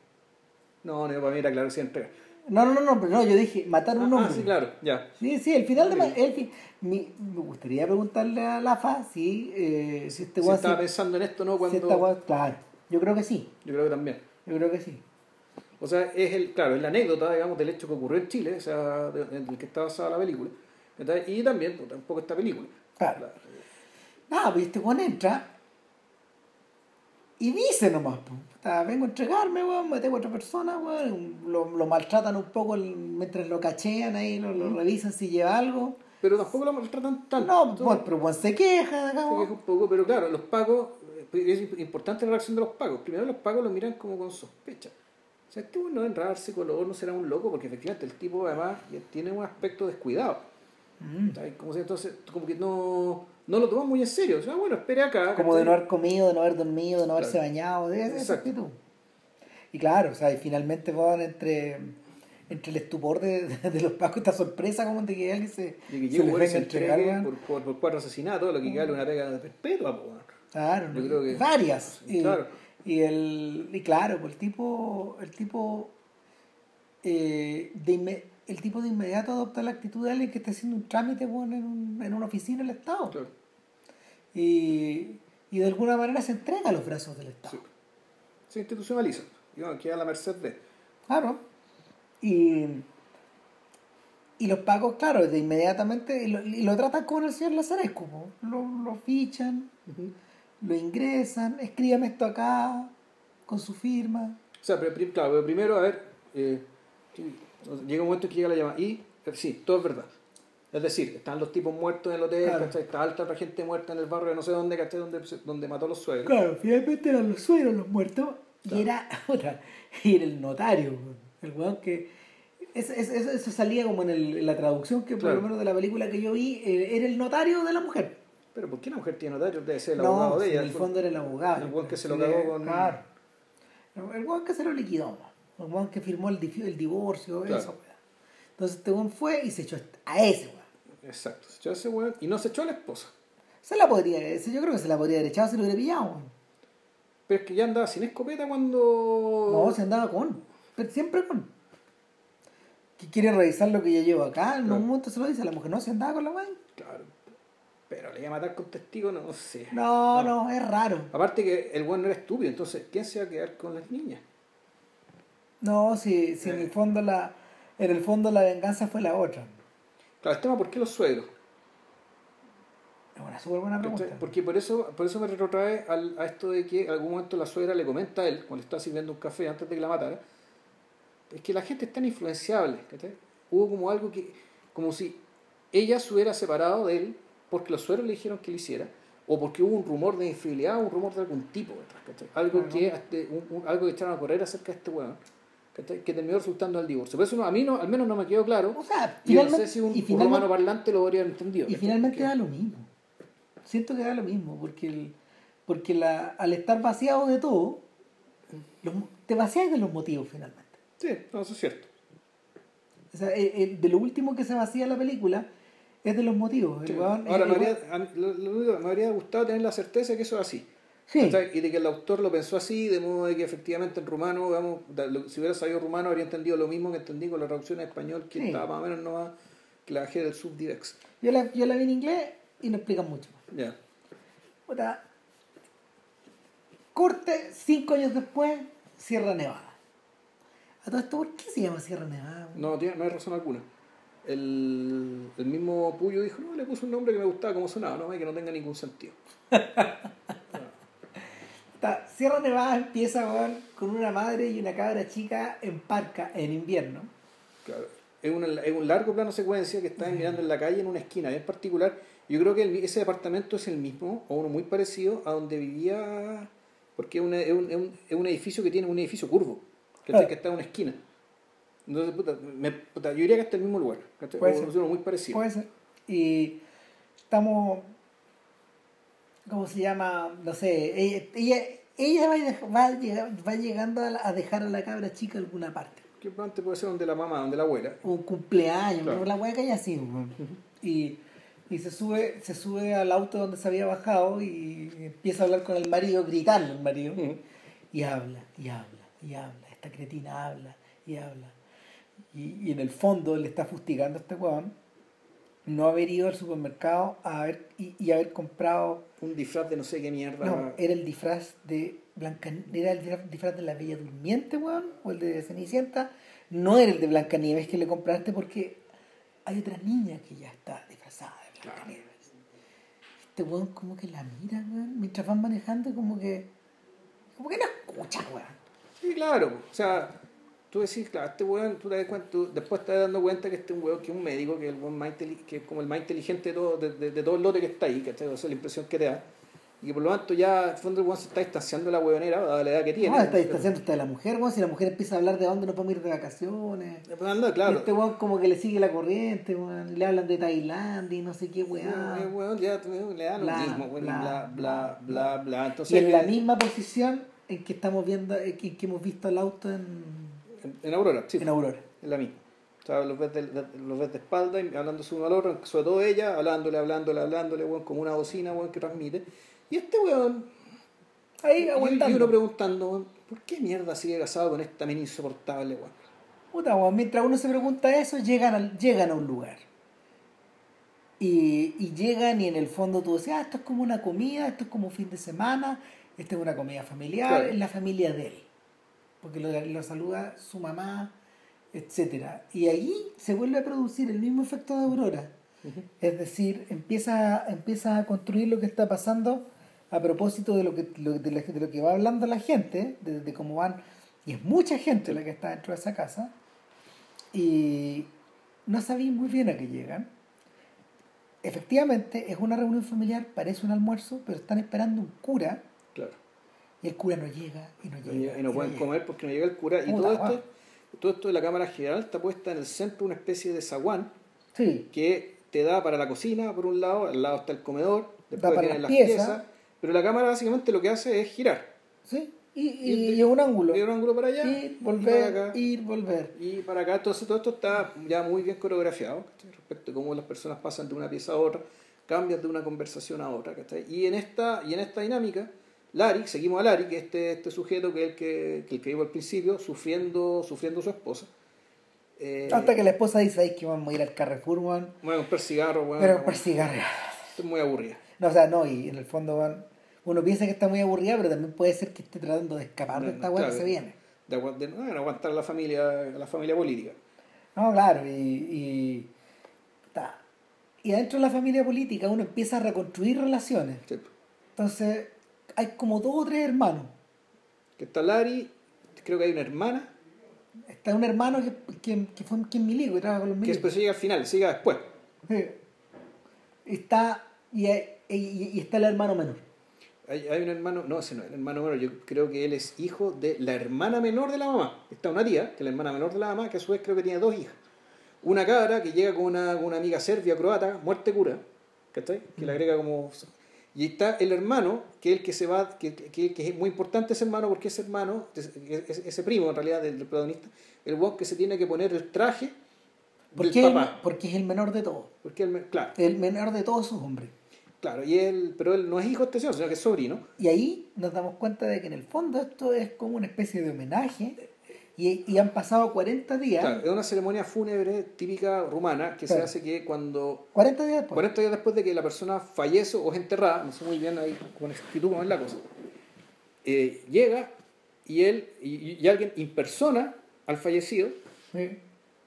No, no, para mí era claro que entrega. No, no, no, no, pero no, yo dije, matar a un Ah, hombre. sí, claro, ya. Sí, sí, el final de... El fi- mi- me gustaría preguntarle a Lafa si, eh, si este Se weón... estaba si- pensando en esto, ¿no? si Cuando... esta Claro, yo creo que sí, Yo creo que también. yo creo que sí. O sea, es el, claro, es la anécdota, digamos, del hecho que ocurrió en Chile, o sea, en el que está basada la película. Y también, puta, un poco esta película. Claro. Nada, pues este weón entra y dice nomás, pues, puta, vengo a entregarme, weón, maté a otra persona, weón, lo, lo maltratan un poco mientras lo cachean ahí, lo, lo revisan si lleva algo. Pero tampoco lo maltratan tanto. No, Entonces, bueno, pero weón se queja, se queja un poco, pero claro, los pagos, es importante la reacción de los pagos. Primero los pagos lo miran como con sospecha. O sea, este bueno no enredarse color, no será un loco, porque efectivamente el tipo además tiene un aspecto descuidado. Mm. Como si entonces, como que no, no lo toman muy en serio. O sea, bueno, espere acá. Como de no haber comido, de no haber dormido, de no haberse Claro. bañado, de esa Exacto. actitud. Y claro, o sea, y finalmente van entre, entre el estupor de, de los pacos, esta sorpresa como de que alguien se, De que se les venga se entregar, por, por, por cuatro asesinatos, lo que equivale a una pega de perpetua. Claro, Yo creo que- varias. Y, claro. y el y claro, pues el tipo el tipo eh, de el tipo de inmediato adopta la actitud de alguien que está haciendo un trámite weón, en, un- en una oficina del Estado. Claro. Y, y de alguna manera se entrega a los brazos del Estado. Sí. Se institucionaliza. Digamos, queda a la merced de. Claro. Y, y los pagos, claro, de inmediatamente, y lo, y lo tratan como el señor Lazarescu, po. lo, lo fichan, lo ingresan, escríbame esto acá, con su firma. O sea, pero, claro, pero primero, a ver, eh, llega un momento en que llega la llamada. Y, eh, sí, todo es verdad. Es decir, están los tipos muertos en el hotel, Claro. está alta gente muerta en el barrio de no sé dónde, ¿cachai? Donde, donde mató a los suegros. Claro, finalmente eran los suegros los muertos, y era, otra, y era el notario, el weón que... Eso, eso, eso- salía como en, el- en la traducción que por Claro. lo menos de la película que yo vi, eh, era el notario de la mujer. Pero ¿por qué la mujer tiene notario? Debe ser el no, abogado de ella. en el fondo era el abogado. el weón que se lo cagó con- Claro. El weón que se lo liquidó, el weón que firmó el, divorcio, Claro. eso, weón. Entonces este weón fue y se echó a ese weón. Exacto, se echó a ese weón y no se echó a la esposa. Se la podría, yo creo que se la podría haber echado si lo hubiera pillado, weón. Pero es que ya andaba sin escopeta cuando. No, se andaba con. Pero siempre con. Que quiere revisar lo que yo llevo acá. En Claro. un momento se lo dice a la mujer. No, se andaba con la weón. Claro. Pero le iba a matar con testigos, no, sé. No, no, es raro. Aparte que el bueno no era estúpido, entonces, ¿quién se va a quedar con las niñas? No, si, si en el fondo la en el fondo la venganza fue la otra. Claro, el tema, ¿por qué los suegros? Es una súper buena pregunta. Porque por eso, por eso me retrotrae al, a esto de que en algún momento la suegra le comenta a él, cuando le está sirviendo un café antes de que la matara, es que la gente es tan influenciable. ¿cachai? Hubo como algo que, como si ella se hubiera separado de él porque los suegros le dijeron que lo hiciera, o porque hubo un rumor de infidelidad un rumor de algún tipo. ¿cachai? Algo, que, este, algo que echaron a correr acerca de este weón. Que terminó resultando al divorcio. Por eso no, a mí no, al menos no me quedó claro. O sea, y no sé si un, un romano parlante lo habría entendido. Y finalmente da lo mismo siento que da lo mismo, porque, el, porque la, al estar vaciado de todo, te vacias de los motivos finalmente. Sí, eso es cierto. O sea, de lo último que se vacía la película es de los motivos. Ahora, me habría, me habría gustado tener la certeza de que eso es así. Sí. Y de que el autor lo pensó así, de modo de que efectivamente en rumano, si hubiera sabido rumano, habría entendido lo mismo que entendí con la traducción en español, que estaba más o menos no que la bajé del subdirex. Yo la, yo la vi en inglés y no explican mucho. Ya. Corte, cinco años después, Sierra Nevada. A todo esto, ¿por qué se llama Sierra Nevada? No, tiene, no hay razón alguna. El, el, mismo Puyo dijo, no, le puse un nombre que me gustaba como sonaba, no, que no tenga ningún sentido. Sierra Nevada empieza con una madre y una cabra chica en parca en invierno. Claro. Es, es un largo plano secuencia que están mirando en la calle en una esquina en particular yo creo que ese departamento es el mismo, o uno muy parecido a donde vivía, porque es, es, un, es, un, edificio que tiene un edificio curvo, que, está en una esquina. Entonces, puta, me, puta, yo diría que está en el mismo lugar, puede ser. muy parecido. Puede ser. Y estamos, ¿cómo se llama? No sé, ella, ella, va, va, llegando a, dejar a la cabra chica en alguna parte. Que antes puede ser donde la mamá, donde la abuela. Un cumpleaños, pero la abuela que haya sido. Y y se sube, se sube al auto donde se había bajado y empieza a hablar con el marido, gritarle al marido. Y habla, y habla, y habla. Esta cretina habla, y habla. Y, en el fondo le está fustigando a este weón no haber ido al supermercado a ver, y, haber comprado... Un disfraz de no sé qué mierda. No, era el disfraz de Blanca... ¿Era el disfraz de la Bella Durmiente, weón? ¿O el de Cenicienta? No era el de Blanca Nieves que le compraste porque hay otra niña que ya está disfrazada este weón como que la mira, weón, mientras van manejando, como que. como que no escucha, weón. Sí, claro. O sea, tú decís, claro, este weón, tú te das cuenta, tú después te das dando cuenta que este es un weón que es un médico, que es, el más que es como el más inteligente de todo, de, de, todo el lote que está ahí, ¿cachai? O sea, la impresión que te da. Y que por lo tanto ya, en fondo, el weón se está distanciando de la huevonera, dada la edad que tiene. No, está distanciando hasta de la mujer, weón. Si la mujer empieza a hablar de dónde no podemos ir de vacaciones. Anda, claro. Y este weón como que le sigue la corriente, weón. Le hablan de Tailandia y no sé qué weón. Sí, weón, ya le da lo mismo, weón. Bla, bla, bla, bla, Entonces, y en la misma posición en que estamos viendo, en que hemos visto el auto en. En, Aurora, sí. En Aurora. En la misma. O sea, los ves de, los ves de espalda y hablándose uno al otro, sobre todo ella, hablándole, hablándole, hablándole, weón, como una bocina, weón, que transmite. Y este weón, ahí aguantando. Y uno preguntando, ¿por qué mierda sigue casado con esta mina insoportable, weón? Puta, weón, mientras uno se pregunta eso, llegan a, llegan a un lugar. Y, y llegan y en el fondo tú dices, ah, esto es como una comida, esto es como un fin de semana, esto es una comida familiar, es la familia de él. Porque lo, lo saluda su mamá, etcétera Y ahí se vuelve a producir el mismo efecto de Aurora. Es decir, empieza, empieza a construir lo que está pasando a propósito de lo que, de, lo que va hablando la gente, de, cómo van, y es mucha gente la que está dentro de esa casa, y no sabéis muy bien a qué llegan. Efectivamente, es una reunión familiar, parece un almuerzo, pero están esperando un cura. Claro. Y el cura no llega, y no llega. Y no pueden comer porque no llega el cura. Y todo esto, todo esto de la Cámara General está puesta en el centro una especie de zaguán sí. que te da para la cocina, por un lado, al lado está el comedor, después vienen las piezas pero la cámara básicamente lo que hace es girar. Sí, y, y, y, un ángulo. Y un ángulo para allá. Ir, volver, y ir, volver. Y para acá, entonces todo esto está ya muy bien coreografiado respecto a cómo las personas pasan de una pieza a otra, cambian de una conversación a otra. Y en esta, y en esta dinámica, Larry, seguimos a Larry, que es este, este sujeto que es el que, que, el que iba al principio, sufriendo, sufriendo su esposa. Eh, Hasta que la esposa dice, ay, que vamos a ir al Carrefour, man. Bueno, un cigarro, bueno. Pero un cigarro. es muy aburrida. No, o sea, no, y en el fondo van, uno piensa que está muy aburrida, pero también puede ser que esté tratando de escapar de esta weá que se viene. De, de- no, de aguantar a la familia, a la familia política. No, claro, y, y, ta. y adentro de la familia política uno empieza a reconstruir relaciones. Sí. Entonces, hay como dos o tres hermanos. Que está Lari, creo que hay una hermana, Está un hermano que, que, que fue que es milico, que trabaja con los que milicos. después llega al final, sigue después. Sí. Está, y, y- y está el hermano menor. Hay, hay un hermano, no, ese no es el hermano menor, yo creo que él es hijo de la hermana menor de la mamá. Está una tía, que es la hermana menor de la mamá, que a su vez creo que tiene dos hijas. Una cabra que llega con una, con una amiga serbia, croata, muerte cura, ¿cachai? Que le agrega como... Y está el hermano, que es el que se va, que, que, que es muy importante ese hermano, porque ese hermano, ese, ese primo en realidad del, del protagonista, el weón que se tiene que poner el traje ¿Por del qué? papá. Porque es el menor de todos. Porque me- claro, El menor de todos sus hombres. claro, y él, pero él no es hijo de este señor, sino que es sobrino. Y ahí nos damos cuenta de que en el fondo esto es como una especie de homenaje. Y, y han pasado 40 días. Claro, es una ceremonia fúnebre típica rumana que se Claro. hace que cuando 40 días después. 40 días después de que la persona fallece o es enterrada, no sé muy bien ahí con exactitud cómo es la cosa, eh, llega y él y, y alguien impersona al fallecido Sí.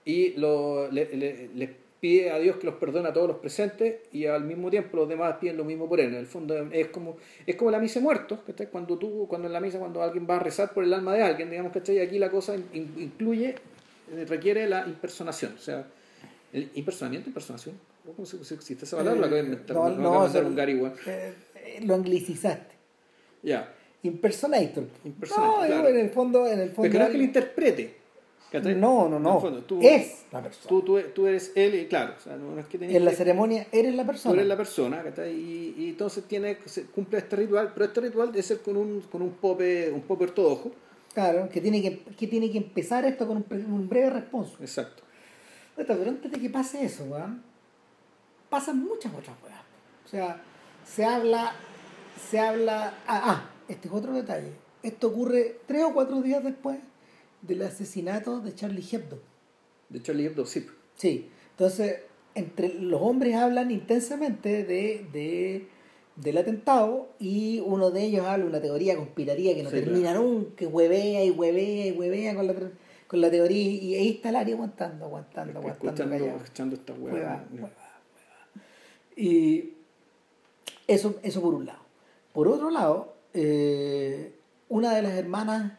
y lo, le, le- le pide a Dios que los perdone a todos los presentes y al mismo tiempo los demás piden lo mismo por él. En el fondo es como, es como la misa de muertos, ¿cachai? Cuando tú, cuando en la misa, cuando alguien va a rezar por el alma de alguien, digamos, ¿cachai? Aquí la cosa in- incluye, eh, requiere la impersonación, o sea, el impersonamiento, impersonación. ¿Cómo se, existe esa palabra? La acabo de inventar, Eh, no, no, acabo de o sea, mandar un weón. Eh, eh, lo anglicizaste. Ya. Impersonator. Impersonator, no, claro. en el fondo, en el fondo. Pero que no es que lo interprete. No, no, no. fondo, tú- es la persona. Tú, tú, tú eres él y claro, o sea, no, es que en la que- ceremonia eres la Tú persona. eres la persona. Y, y entonces tiene, cumple este ritual, pero este ritual debe ser con un, con un pope, un pope ortodoxo. Claro, que tiene que, que tiene que empezar esto con un, un breve responso. Exacto. Pero antes de que pase eso, weón, pasan muchas otras weas. O sea, se habla, se habla. Ah, ah, este es otro detalle. Esto ocurre tres o cuatro días después del asesinato de Charlie Hebdo. De Charlie Hebdo, sí. Sí, entonces, entre los hombres hablan intensamente de, de- del atentado y uno de ellos habla una teoría conspirativa que no Sí, termina nunca, que huevea y huevea y huevea con la, con la teoría y ahí está el área aguantando, aguantando, aguantando. Escuchando, escuchando esta. Hueva, hueva, hueva. Y eso, eso por un lado. Por otro lado, eh, una de las hermanas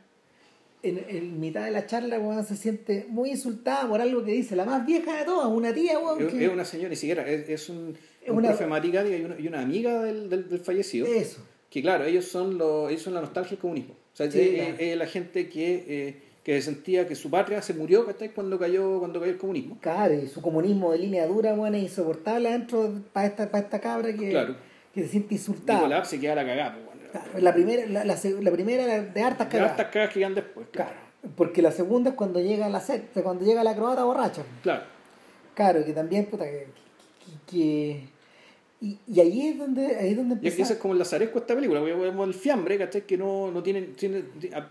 en, en mitad de la charla weón, se siente muy insultada por algo que dice la más vieja de todas, una tía, weón, Es, que- es una señora, ni siquiera, es, es un, Es un una- profe y una, y una amiga del, del, del fallecido. eso. Que claro, ellos son, los, ellos son la nostalgia del comunismo. O sea, Sí, es, claro. es la gente que, eh, que sentía que su patria se murió ¿cachai? cuando cayó cuando cayó el comunismo. Claro, y su comunismo de línea dura, weón, es insoportable adentro para esta, para esta cabra que, Claro. que se siente insultada. Nicolás se queda la cagada. pues, bueno. Claro, la primera, la, la, la primera era de hartas cagadas. estas cagas que llegan después. Claro. Claro, porque la segunda es cuando llega la secta, cuando llega la croata borracha. Claro. Claro, que también, puta, que... que- que- y, y ahí es donde, ahí es donde Y es como el lazaresco de esta película, porque vemos el fiambre, ¿cachai? Que no, no tiene, tiene,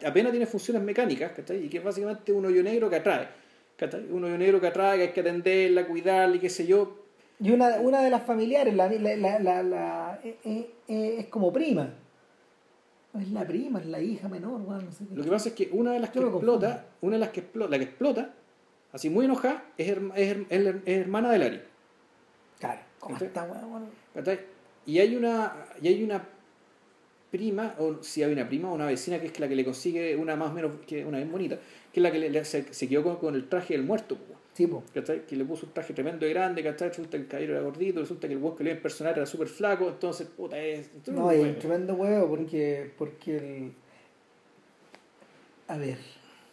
apenas tiene funciones mecánicas, ¿cachai? Y que es básicamente un hoyo negro que atrae, ¿cachai? Un hoyo negro que atrae, que hay que atenderla, cuidarla y qué sé yo. Y una, una de las familiares, la, la, la, la- la- eh, eh, eh, es como prima. Es la prima, es la hija menor, weón, no sé qué. Lo que pasa es que una de las que Yo explota, una de las que explota, la que explota, así muy enojada, es, herma- es, her- es her- es hermana de Lari. Claro, ¿cómo está, weón? Bueno. Y hay una, y hay una prima, o si hay una prima, una vecina que es la que le consigue una más o menos, que una bien bonita, que es la que le- le- se, se quedó con, con el traje del muerto. Sí. ¿cachai? Que le puso un traje tremendo y grande, ¿cachai? Resulta que el caballero era gordito, resulta que el huevo que le iba a impersonar era súper flaco, entonces, puta, es... No, y un tremendo huevo porque, porque el... A ver,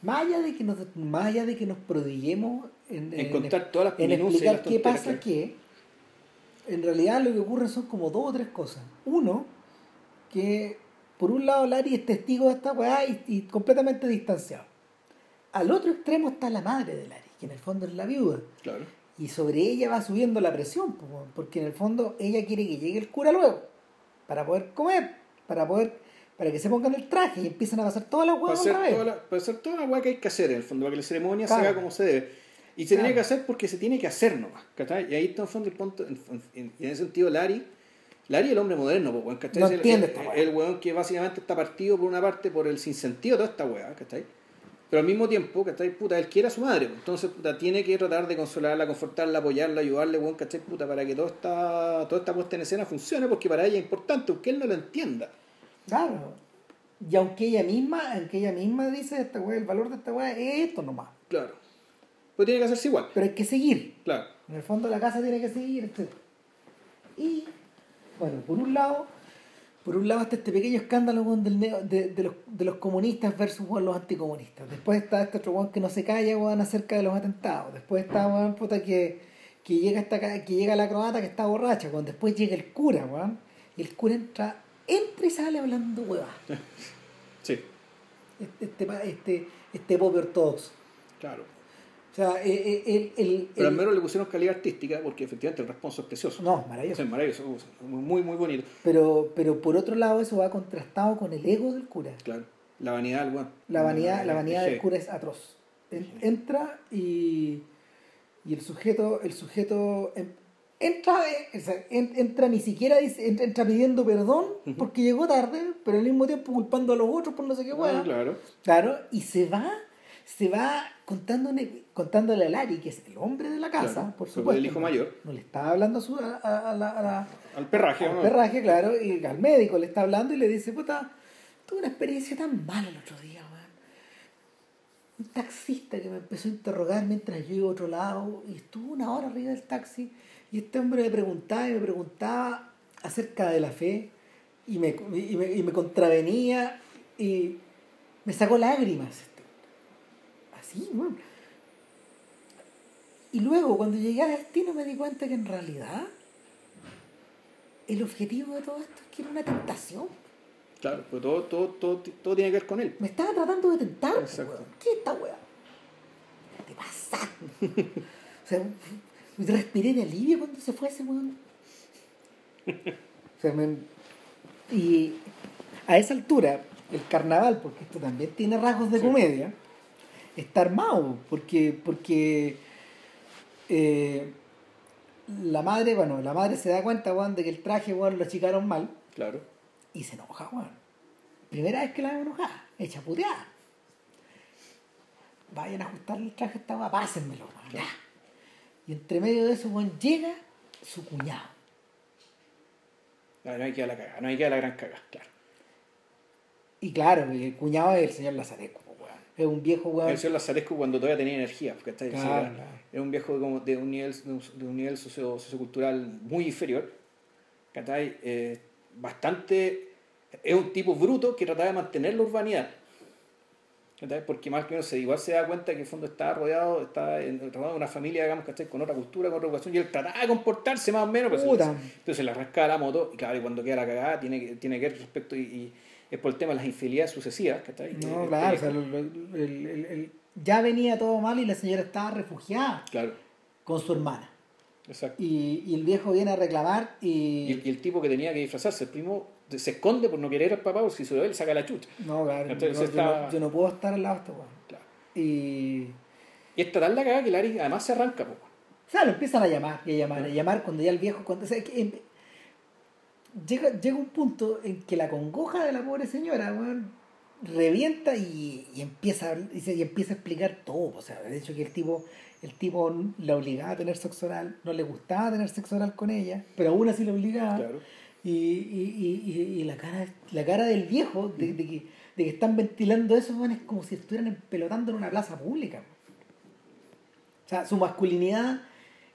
más allá de que nos, más allá de que nos prodiguemos en, En en- contar todas las en explicar las qué pasa que en realidad lo que ocurre son como dos o tres cosas. Uno, que por un lado Larry es testigo de esta weá y, y completamente distanciado. Al otro extremo está la madre de Larry, que en el fondo es la viuda. Claro. Y sobre ella va subiendo la presión, porque en el fondo ella quiere que llegue el cura luego, para poder comer, para poder, para que se pongan el traje y empiecen a pasar todas las Para huevas hacer, otra vez. toda la, para hacer toda la hueá que hay que hacer, en el fondo, para que la ceremonia Claro. se haga como se debe. Y se Claro. tiene que hacer porque se tiene que hacer nomás, ¿cachai? Y ahí está en el fondo el punto, en, en- en ese sentido Lari Larry es el hombre moderno, ¿cachai? No el- entiende el, esta weá. el weón que básicamente está partido por una parte por el sinsentido de toda esta weá, ¿cachai? Pero al mismo tiempo, ¿cachai? Puta, él quiere a su madre, pues, entonces puta, tiene que tratar de consolarla, confortarla, apoyarla, ayudarle, weón, ¿cachai? Puta, para que toda esta, toda esta puesta en escena funcione, porque para ella es importante, aunque él no lo entienda. Claro. Y aunque ella misma, aunque ella misma dice esta weá, el valor de esta weá es esto nomás. Claro. Pues tiene que hacerse igual, Pero hay que seguir. claro. En el fondo la casa tiene que seguir, etc. Y, bueno, por un lado, por un lado está este pequeño escándalo weón, del neo- de, de los, de los comunistas versus los anticomunistas. Después está este otro weón que no se calla acerca de los atentados. Después está puta, que, que llega esta, que llega la croata que está borracha. Después llega el cura. Y el cura entra, entra y sale hablando huevas. Sí, Este, este, este, este pobre ortodoxo. claro. O sea, eh, eh, el, el, Pero al menos le pusieron calidad artística, porque efectivamente el responso es precioso. No, maravilloso. Es maravilloso, muy, muy bonito. Pero, pero por otro lado eso va contrastado con el ego del cura. Claro. La vanidad del weón. La vanidad, la vanidad del cura es atroz. En- Entra y, y el sujeto, el sujeto en- entra, eh, o sea, en- entra ni siquiera dice, entra, entra pidiendo perdón porque llegó tarde, pero al mismo tiempo culpando a los otros por no sé qué Ah, hueá. claro. Claro, y se va, se va contándole, contándole a Lari, que es el hombre de la casa, Claro, por supuesto. el hijo no- mayor. No le estaba hablando a, su, a, a- Al perraje, al ¿no? perraje, claro, y al médico le está hablando y le dice, puta, tuve una experiencia tan mala el otro día, weón. Un taxista que me empezó a interrogar mientras yo iba a otro lado y estuvo una hora arriba del taxi y este hombre me preguntaba y me preguntaba acerca de la fe y me, y me, y me contravenía y me sacó lágrimas. Así, weón. Y luego, cuando llegué a destino, me di cuenta que en realidad el objetivo de todo esto es que era una tentación. Claro, pues todo, todo, todo, todo tiene que ver con él. Me estaba tratando de tentar, pues, Exacto. weón. ¿Qué es esta weá? ¿Qué te pasa? o sea, respiré de alivio cuando se fue ese weón. O sea, me- Y a esa altura, el carnaval, porque esto también tiene rasgos de Sí. comedia, está armado, porque, porque eh, la madre, bueno, la madre se da cuenta, weón, de que el traje, weón, lo achicaron mal Claro. y se enoja, weón. Primera vez que la veo enojada, hecha puteada. Vayan a ajustarle el traje a esta weá, pásenmelo, weón. ya. Y entre medio de eso, weón, llega su cuñado. Ah, No hay que dar la cagada, no hay que dar la gran cagada, claro. Y claro, el cuñado es el señor Lazareco, weón. Es un viejo, weón. El señor Lazarescu cuando todavía tenía energía, porque está Claro, era, era un viejo como de un nivel, de un, nivel socio- sociocultural muy inferior. ¿cachai? Eh, bastante. Es un tipo bruto que trataba de mantener la urbanidad. ¿cachai? Porque más que menos se, igual se da cuenta que en el fondo está rodeado, está en, rodeado de una familia, digamos, ¿cachai? con otra cultura, con otra educación, y él trataba de comportarse más o menos. Pero se- Puta. entonces se le arranca la moto, y claro, y cuando queda la cagada, tiene que, tiene que ver respecto, y, y es por el tema de las infidelidades sucesivas. ¿cachai? No, claro, o sea, lo- lo- el- el- el- ya venía todo mal y la señora estaba refugiada Claro, con su hermana. exacto. Y, y el viejo viene a reclamar Y y... el, y el tipo que tenía que disfrazarse, el primo, se esconde por no querer al papá, porque si se lo ve, le saca la chucha. No, claro, Entonces no, yo, está- no, yo no puedo estar al lado de este weón. Claro. Y... Y esta tal la cagada que Larry además se arranca, po. O sea, lo empiezan a llamar, y a llamar, a llamar cuando ya el viejo, cuando, o sea, que em- llega, llega un punto en que la congoja de la pobre señora, weón, revienta y, y empieza y, se- y empieza a explicar todo. O sea, de hecho que el tipo, el tipo la obligaba a tener sexo oral, no le gustaba tener sexo oral con ella, pero aún así la obligaba. Claro. Y, y, y, y- y la cara la cara del viejo de, de que, de que están ventilando eso weón, es como si estuvieran empelotando en una plaza pública o sea su masculinidad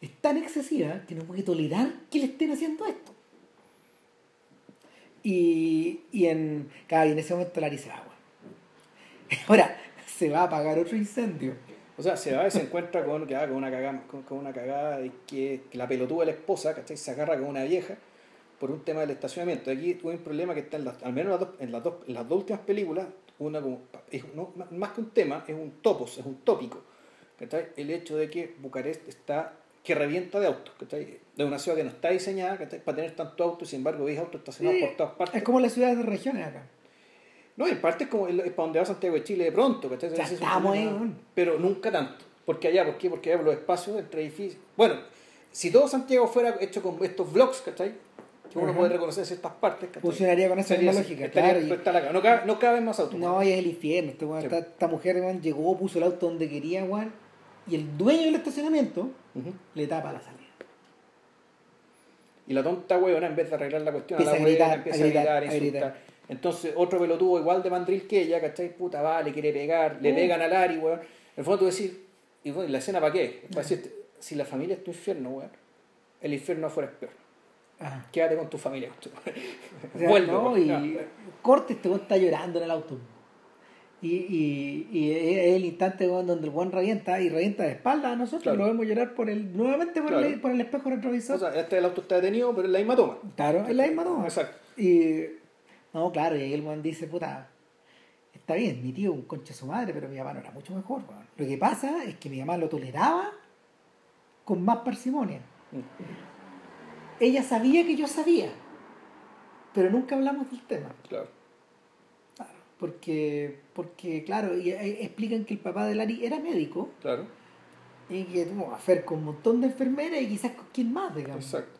es tan excesiva que no puede tolerar que le estén haciendo esto y, y en claro, y en ese momento Larry se va ahora se va a apagar otro incendio O sea, se va y se encuentra con, con una cagada, con, una cagada que, que la pelotuda de la esposa, ¿cachai? Se agarra con una vieja por un tema del estacionamiento. Aquí hubo un problema que está en las, al menos en las dos, en las dos, las dos últimas películas, una como, es, no, más que un tema, es un topos, es un tópico. ¿cachai? El hecho de que Bucarest está que revienta de autos, ¿cachai? De una ciudad que no está diseñada ¿cachai? para tener tanto auto y sin embargo veis autos estacionados Sí, por todas partes. es como las ciudades de regiones acá No, en parte es como es para donde va Santiago de Chile de pronto, ¿cachai? Ya estamos ahí. Pero nunca tanto. Porque allá, ¿por qué? Porque allá los espacios entre edificios. Bueno, si todo Santiago fuera hecho con estos blocks, ¿cachai? que uno Ajá. puede reconocer ciertas partes. ¿cachai? Funcionaría con esa misma lógica, estaría- claro, y- no, cabe, no caben más autos. No, y es el infierno. Este Sí. esta, esta mujer llegó, puso el auto donde quería, y el dueño del estacionamiento le tapa la salida. Y la tonta huevona, en vez de arreglar la cuestión, Empieza a la a gritar, huevona empieza a a gritar, gritar, a a insultar. gritar. Entonces, otro pelotudo igual de mandril que ella, ¿cachai? Puta, va, le quiere pegar, le Mm. pegan al Ari, weón. En el fondo tú decís, y bueno, ¿y la escena para qué? Es para decirte, si la familia es tu infierno, weón, el infierno afuera es peor. Ajá. Quédate con tu familia. O sea, Vuelve, no, y Ya. corte, este está llorando en el auto. Y, y, y es el instante donde el weón revienta y revienta de espalda a nosotros Claro. y lo vemos llorar por el, nuevamente por, Claro. el, por el espejo retrovisor. O sea, este el auto está detenido, pero es la misma toma. claro, es la misma toma. Exacto. Y no, claro, y ahí el weón dice, puta, está bien, mi tío un concha su madre, pero mi mamá no era mucho mejor. Lo que pasa es que mi mamá lo toleraba con más parsimonia. Mm, Ella sabía que yo sabía, pero nunca hablamos del tema. Claro. Claro, porque, porque claro, y, eh, explican que el papá de Lari era médico Claro. y que tuvo hacer con un montón de enfermeras y quizás con quién más, digamos. Exacto.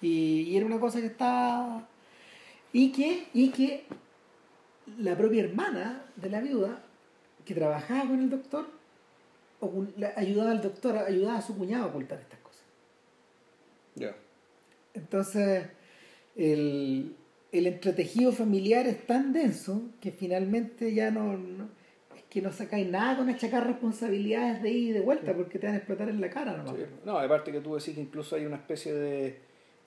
Y, y era una cosa que estaba... Y que, y que la propia hermana de la viuda, que trabajaba con el doctor, ayudaba al doctor, ayudaba a su cuñado a ocultar estas cosas. Ya. Entonces, el, el entretejido familiar es tan denso que finalmente ya no, no- es que no sacáis nada con achacar responsabilidades de ir y de vuelta porque te van a explotar en la cara nomás. Sí. No, aparte que tú decís que incluso hay una especie de.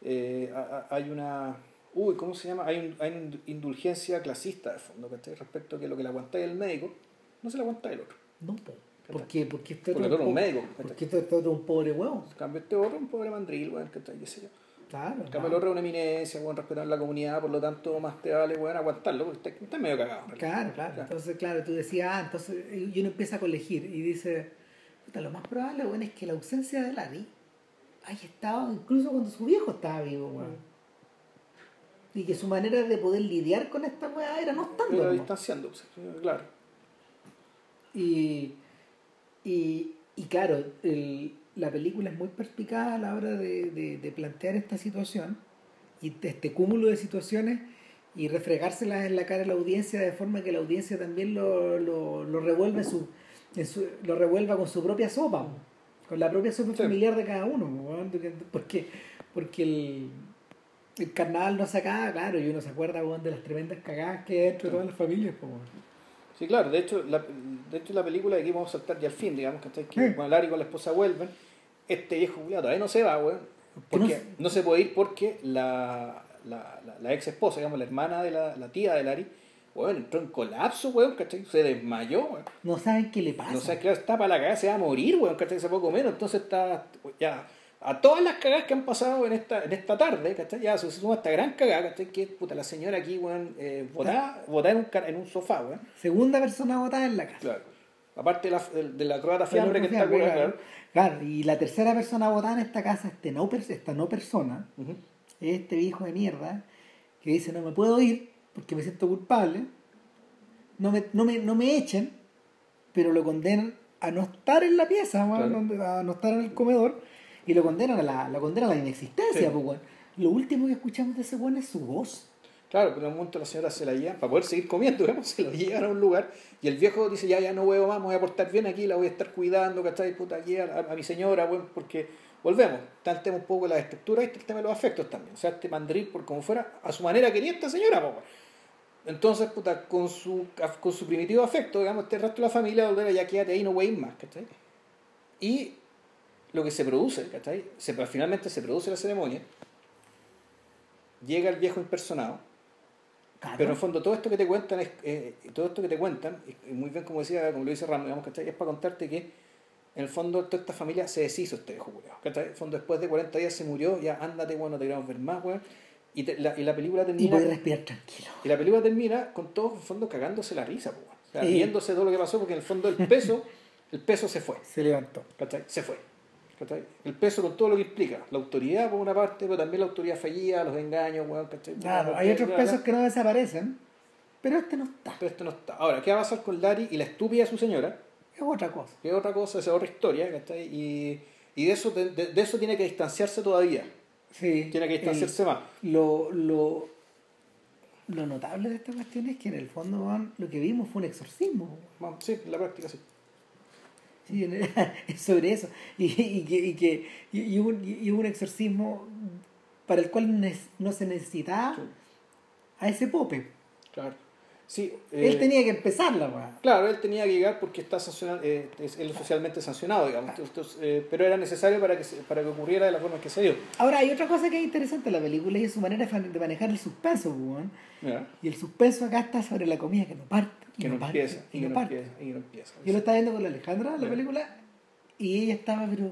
eh, hay una. Uy, ¿cómo se llama? Hay, un- hay una indulgencia clasista de fondo, ¿cachai? Respecto a que lo que le aguantáis el médico, no se le aguanta el otro. No, po. ¿por qué? Porque este Porque otro eres un médico. Porque este otro es un pobre huevo. En cambio, este otro es un pobre mandril, weón, ¿cachai? ¿Qué sé yo? Claro. En cambio, no. el otro es una eminencia, respetar la comunidad, por lo tanto, más te vale, weón, aguantarlo, porque está, está medio cagado. Claro, claro. Entonces, claro, tú decías, ah, entonces y uno empieza a colegir y dice, puta, lo más probable, bueno, es que la ausencia de Larry haya estado incluso cuando su viejo estaba vivo, weón. Y que su manera de poder lidiar con esta weá era no estando. Pero nomás. distanciándose, claro. Y, y, y claro, el- la película es muy perspicaz a la hora de, de- de plantear esta situación y de este cúmulo de situaciones y refregárselas en la cara a la audiencia de forma que la audiencia también lo, lo, lo revuelva en su, lo revuelva con su propia sopa, con la propia sopa Sí. familiar de cada uno, porque, porque, el, el carnaval no se acaba, claro, y uno se acuerda de las tremendas cagadas que hay entre todas las familias, po. Sí, claro, de hecho, la, de hecho la película de aquí vamos a saltar ya al fin, digamos, ¿cachai? Que Sí. cuando Larry con la esposa vuelven, este viejo Julián todavía no se va, weón. No Porque no se puede ir porque la, la, la, la ex esposa, digamos, la hermana de la, la tía de Larry, weón, entró en colapso, weón, ¿cachai? Se desmayó, weón. No saben qué le pasa. No sé, claro, está para la cagada, se va a morir, weón, ¿cachai? Se poco menos, entonces está ya a todas las cagadas que han pasado en esta, en esta tarde, ¿cachai? Ya se suma esta gran cagada, ¿cachai? Que puta, la señora aquí, weón, eh, botada, botada en, un, en un sofá, weón. Segunda persona votada en la casa. Claro. Aparte de la, de, de la croata fiambre que está curada, claro. Claro, y la tercera persona votada en esta casa, este no, esta no persona, es este hijo de mierda, que dice, no me puedo ir porque me siento culpable, no me, no me, no me echen, pero lo condenan a no estar en la pieza, Claro. a no estar en el comedor, y lo condenan a la, lo condenan a la inexistencia, Sí. pues. Lo último que escuchamos de ese weón es su voz. Claro, pero en un momento la señora se la lleva, para poder seguir comiendo, se lo llevan a un lugar y el viejo dice, ya, ya no huevo más, me voy a portar bien aquí, la voy a estar cuidando, ¿cachai? Puta, aquí a, mi señora, bueno, porque volvemos, está tema un poco de la estructura y está el tema de los afectos también. O sea, este mandril, por como fuera, a su manera quería esta señora, weón. Entonces, puta, con su, con su primitivo afecto, digamos, este resto de la familia, volver ya quédate ahí, no weís más, ¿cachai? Y lo que se produce, ¿cachai? Se, finalmente se produce la ceremonia, llega el viejo impersonado, Claro. pero en el fondo todo esto que te cuentan es eh, todo esto que te cuentan, y- y muy bien como decía, como lo dice Ramos, digamos, ¿cachai? es para contarte que en el fondo toda esta familia se deshizo este viejo. En el fondo después de 40 días se murió, ya ándate, bueno, no te queremos ver más, weón. Y, te- la, y la película y termina. puede respirar tranquilo. Y la película termina con todo en el fondo cagándose la risa, weón. O sea, Sí. riéndose de todo lo que pasó, porque en el fondo el peso, el peso se fue, Se levantó. ¿cachai? Se fue. El peso con todo lo que implica. La autoridad por una parte, pero también la autoridad fallida, los engaños, weón, ¿cachai? Claro, hay otros pesos que no desaparecen, pero este no está. Pero esto no está. Ahora, ¿qué va a pasar con Larry y la estúpida de su señora? Es otra cosa. Es otra cosa, esa es otra historia, ¿cachai? Y, y de, eso, de, eso tiene que distanciarse todavía. Sí, Tiene que distanciarse el- más. Lo, lo, lo notable de esta cuestión es que en el fondo lo que vimos fue un exorcismo. Sí, en la práctica sí. Sí, sobre eso. Y, y que, y, que y, un- y un exorcismo para el cual no se necesitaba a ese pope. Claro. Sí, Él eh, tenía que empezarla, weón. Claro, él tenía que llegar porque está sancionado, eh, es, él es socialmente sancionado, digamos. Entonces, eh, pero era necesario para que, para que ocurriera de la forma que se dio. Ahora, hay otra cosa que es interesante en la película y es su manera de manejar el suspenso. Y el suspenso acá está sobre la comida que no parte. Y Que no empieza, y no empieza, y no empieza. Yo lo estaba viendo con la Alejandra, la película, y ella estaba, pero.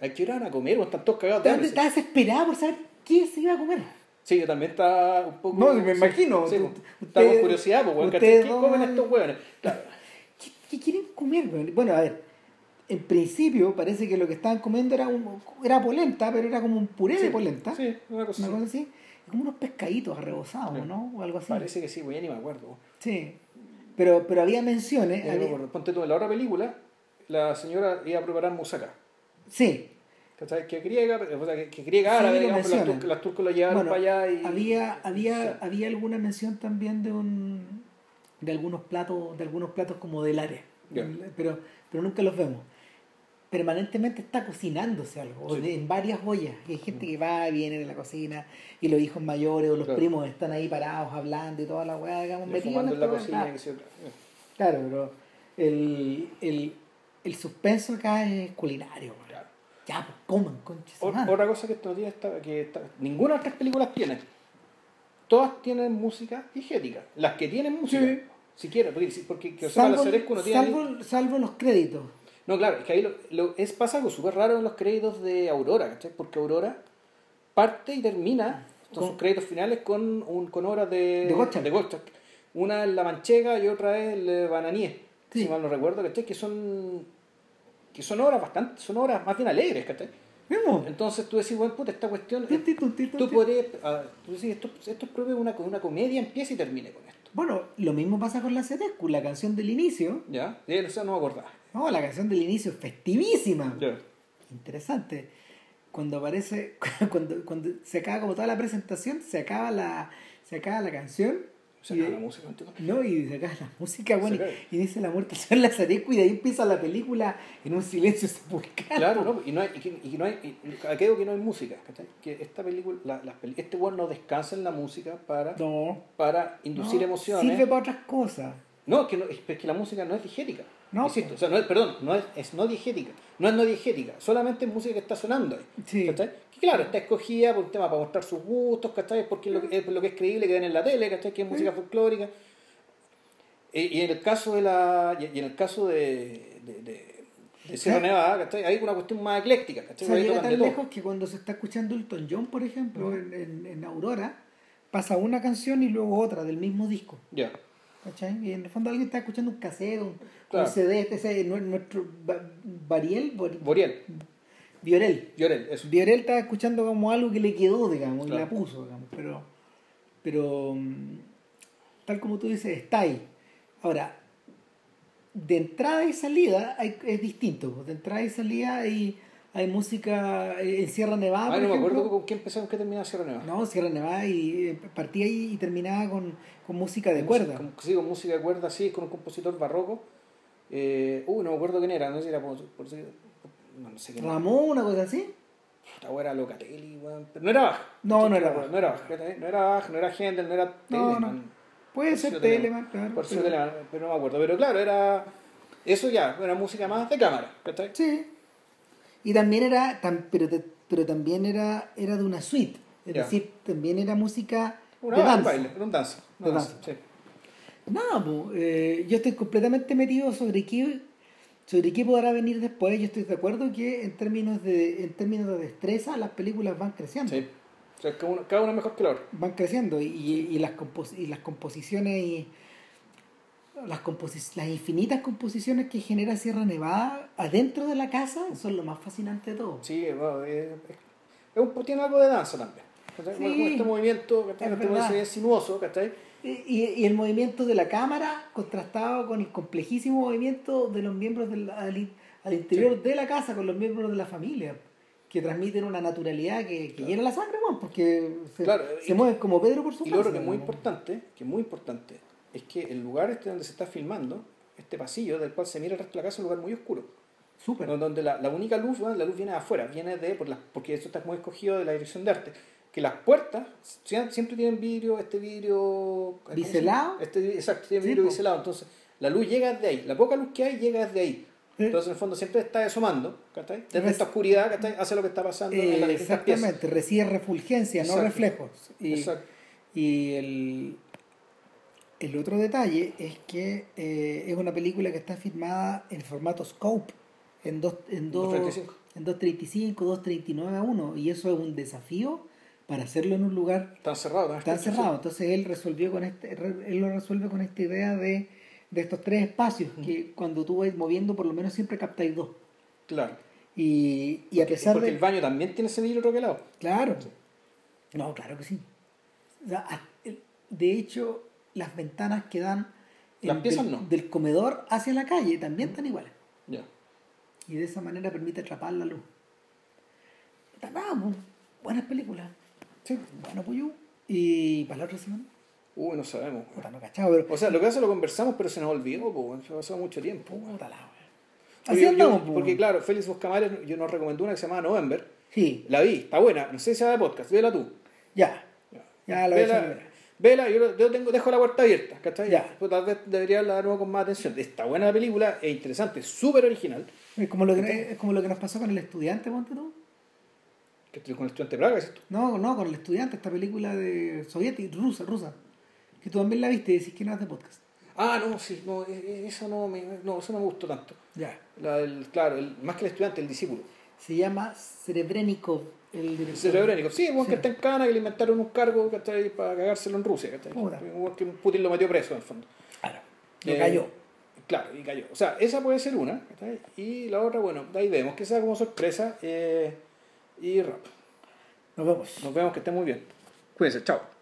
¿A qué hora van a comer? ¿O están todos cagados de hambre? Estaba desesperada por saber qué se iba a comer. Sí, yo también estaba un poco... No, me imagino. Sí, estaba con curiosidad, pues. ¿Qué comen estos hueones? ¿Qué, quieren comer? Bueno, a ver, en principio parece que lo que estaban comiendo era un, era polenta, pero era como un puré de polenta. Sí, una cosa Una así. cosa así. Como unos pescaditos arrebozados, Sí. ¿no? O algo así. Parece que sí, pues ya ni me acuerdo. Sí. Pero, pero había menciones. No me había-. Ponte tú, en la otra película, la señora iba a preparar moussaka. Sí. ¿Cachai? Que griega, o sea, que, griega árabe, digamos, las turcas, las turcos lo llevaron Bueno, para allá y... había, había, Sí. había alguna mención también de un de algunos platos, de algunos platos como del área. Pero, pero nunca los vemos. Permanentemente está cocinándose algo, Sí. en varias ollas. Y hay gente que va y viene de la cocina, y los hijos mayores o los Claro. primos están ahí parados hablando y toda la weá, digamos, metidos en la cocina. que se- Claro, pero el, el, el suspenso acá es culinario. Claro. Ya, pues coman, O- madre. Otra cosa que esto no tiene, esta- que esta- ninguna de estas películas tiene. Todas tienen música diegética. Las que tienen música, Sí. siquiera, porque, porque que la Salvo, Ceresco no tiene... salvo, salvo los créditos. No, claro, es que ahí lo, lo- es, pasa algo súper raro en los créditos de Aurora, ¿cachai? Porque Aurora parte y termina con Con- sus créditos finales con, un, con obras de, De. Gottschalk. Una es La Manchega y otra es el Bananier, Sí. si mal no recuerdo, ¿cachai? Que son, que son obras bastante, son obras más bien alegres, ¿cachai? ¿Vemos? Entonces tú decís, bueno, puta, esta cuestión, eh, Tuti, tuti, tú podrías, ah, tú decís, esto, esto es propio de una, una comedia, empieza y termine con esto. Bueno, lo mismo pasa con la Cedescu, la canción del inicio. ¿Ya? De eso no me acordaba. No, la canción del inicio es festivísima. Ya. Interesante. Cuando aparece, cuando, cuando se acaba como toda la presentación, se acaba la, se acaba la canción. Se y, acaba la música. No, y se acaba la música, bueno, y, y dice la muerte del señor Lazarescu y de ahí empieza la película en un silencio sepulcral. Claro, ¿no? Y, no hay, y, no hay, aquello que no hay música, ¿cachai? Que esta película, la, peli- este weón no descansa en la música para, No. para inducir no, emociones. Sirve para otras cosas. No, es que, no, es que la música no es diegética. No, Insisto, pues. o sea, no es, perdón, no es, es no diegética. No es no diegética, solamente es música que está sonando ahí. Sí. ¿cachai? Que claro, está escogida por un tema para mostrar sus gustos, ¿cachai? Porque es lo, que- es lo que es creíble que ven en la tele, ¿cachai? Que es música folclórica. Y en el caso de la. Y en el caso de. de, de de Sierra. Nevada, ¿cachai? Hay una cuestión más ecléctica, O ¿cachai? sea, Ahí llega tan lejos que cuando se está escuchando Elton John, por ejemplo, en, en- en Aurora, pasa una canción y luego otra del mismo disco. Ya. ¿Cachai? Y en el fondo alguien está escuchando un cassette, un, Claro. un CD, este ese, nue- nuestro Ba- Bariel, Bori- Boriel, Viorel. Llorel, eso. Viorel estaba escuchando como algo que le quedó, digamos, y la puso, digamos, pero, pero mm, tal como tú dices, está ahí. Ahora, de entrada y salida hay- es distinto. pues, De entrada y salida hay, hay música eh, en Sierra Nevada. Por no me ejemplo. acuerdo con qué empezó, con qué terminó Sierra Nevada. No, Sierra Nevada y eh, partía ahí y terminaba con, con música de Con cuerda. música- con- sí, con música de cuerda, sí, con un compositor barroco. Eh, uy, no me acuerdo quién era, no sé si era por, por- no, no sé quién era. Ramón, una cosa así. Esta era Locatelli, weón. Pero no era Bach. No, no era Bach. No era Bach, no era Bach, no era Händel, no era No, Telemann. no. Puede Por ser Telemann, claro. Por si pero- Telemann, pero no me acuerdo. Pero claro, era. Eso ya, era música más de cámara, ¿cachai? Sí. Y también era, tam- pero, pero también era, era de una suite. Es decir, también era música Una de un baile, era un danza. una De danza, danza. sí. Nada, po, eh, yo estoy completamente metido sobre qué, sobre qué podrá venir después. Yo estoy de acuerdo que en términos de, en términos de destreza las películas van creciendo. Sí. O sea, cada una, cada una mejor que la otra. Van creciendo y, y- y las, compos- y las composiciones y las, las infinitas composiciones que genera Sierra Nevada adentro de la casa son lo más fascinante de todo. Sí, bueno, eh, es- es un- tiene algo de danza también. Sí. Este movimiento. Es Este movimiento sinuoso, ¿cachai? Y, y- el movimiento de la cámara contrastado con el complejísimo movimiento de los miembros del, al, in- al interior de la casa, con los miembros de la familia, que transmiten una naturalidad que, que llena la sangre, weón, porque se, Claro, se y- mueven como Pedro por su Y lo otro casa, que es muy importante, que es muy importante, es que el lugar este donde se está filmando, este pasillo del cual se mira el resto de la casa, es un lugar muy oscuro. Súper. Donde- la, la única luz, la luz viene de afuera, viene de, por las, porque eso está muy escogido de la dirección de arte, que las puertas sie- siempre tienen vidrio, este vidrio... ¿Biselado? Este, exacto, tiene Sí, vidrio po. biselado, entonces la luz llega desde ahí, la poca luz que hay llega desde ahí. Sí. Entonces en el fondo siempre está asomando, ¿cachai? Desde Res- esta oscuridad, ¿cachai? Hace lo que está pasando en Eh, distintas piezas. exactamente, recibe refulgencia, no reflejos. Y, Exacto. y el, el otro detalle es que eh, es una película que está filmada en formato scope, en dos, en dos, 2.35. en 2.35, 2.39 a 1, y eso es un desafío para hacerlo en un lugar Están cerrados. ¿no? tan cerrado. Entonces él resolvió con este, él lo resuelve con esta idea de, de estos tres espacios, que cuando tú vas moviendo por lo menos siempre captáis dos. Claro. Y, y a Porque- pesar porque de... el baño también tiene ese vidrio troquelado. Claro. No, claro que sí. O sea, a- el- de hecho, las ventanas que dan Las en- piezas del, no. del comedor hacia la calle también están iguales. Ya. Y de esa manera permite atrapar la luz. Pues, buenas películas. Sí. Bueno, pues yo. Y para la otra semana, Uy, no sabemos. puta, no cachado, pero. O sea, lo que hace lo conversamos, pero se nos olvidó, pues, se pasó mucho tiempo. Puta la Así yo- andamos, yo- porque claro, Félix Buscamares yo nos recomendó una que se llama November. Sí, La vi, está buena. No sé si sea de podcast, vela tú. ya. Ya la voy a echar de Vela, yo, yo tengo, dejo la puerta abierta, ¿cachai? Ya. Pues tal vez debería hablar con más atención. Está buena la película, es interesante, súper original. Es como, lo que, es como lo que nos pasó con el estudiante, ponte tú. Que estoy con el estudiante de Praga, ¿es esto? No, no, con el estudiante, esta película de soviética, rusa, rusa. Que tú también la viste y decís que no de podcast. Ah, no, sí, no, e- e- eso no me, no, eso no me gustó tanto. Ya. La del- claro, el, más que el estudiante, el discípulo. Se llama Serebrennikov, el director. Sí, el Sí. que está en cana, que le inventaron un cargo ¿cachai? para cagárselo en Rusia. ¿cachai? Un que Putin lo metió preso, en el fondo. Claro. Lo Eh, cayó. Claro, y cayó. O sea, esa puede ser una. ¿cachai? Y la otra, bueno, de ahí vemos que sea como sorpresa. eh, y rap. Nos vemos. Nos vemos, que estén muy bien. Cuídense, chao.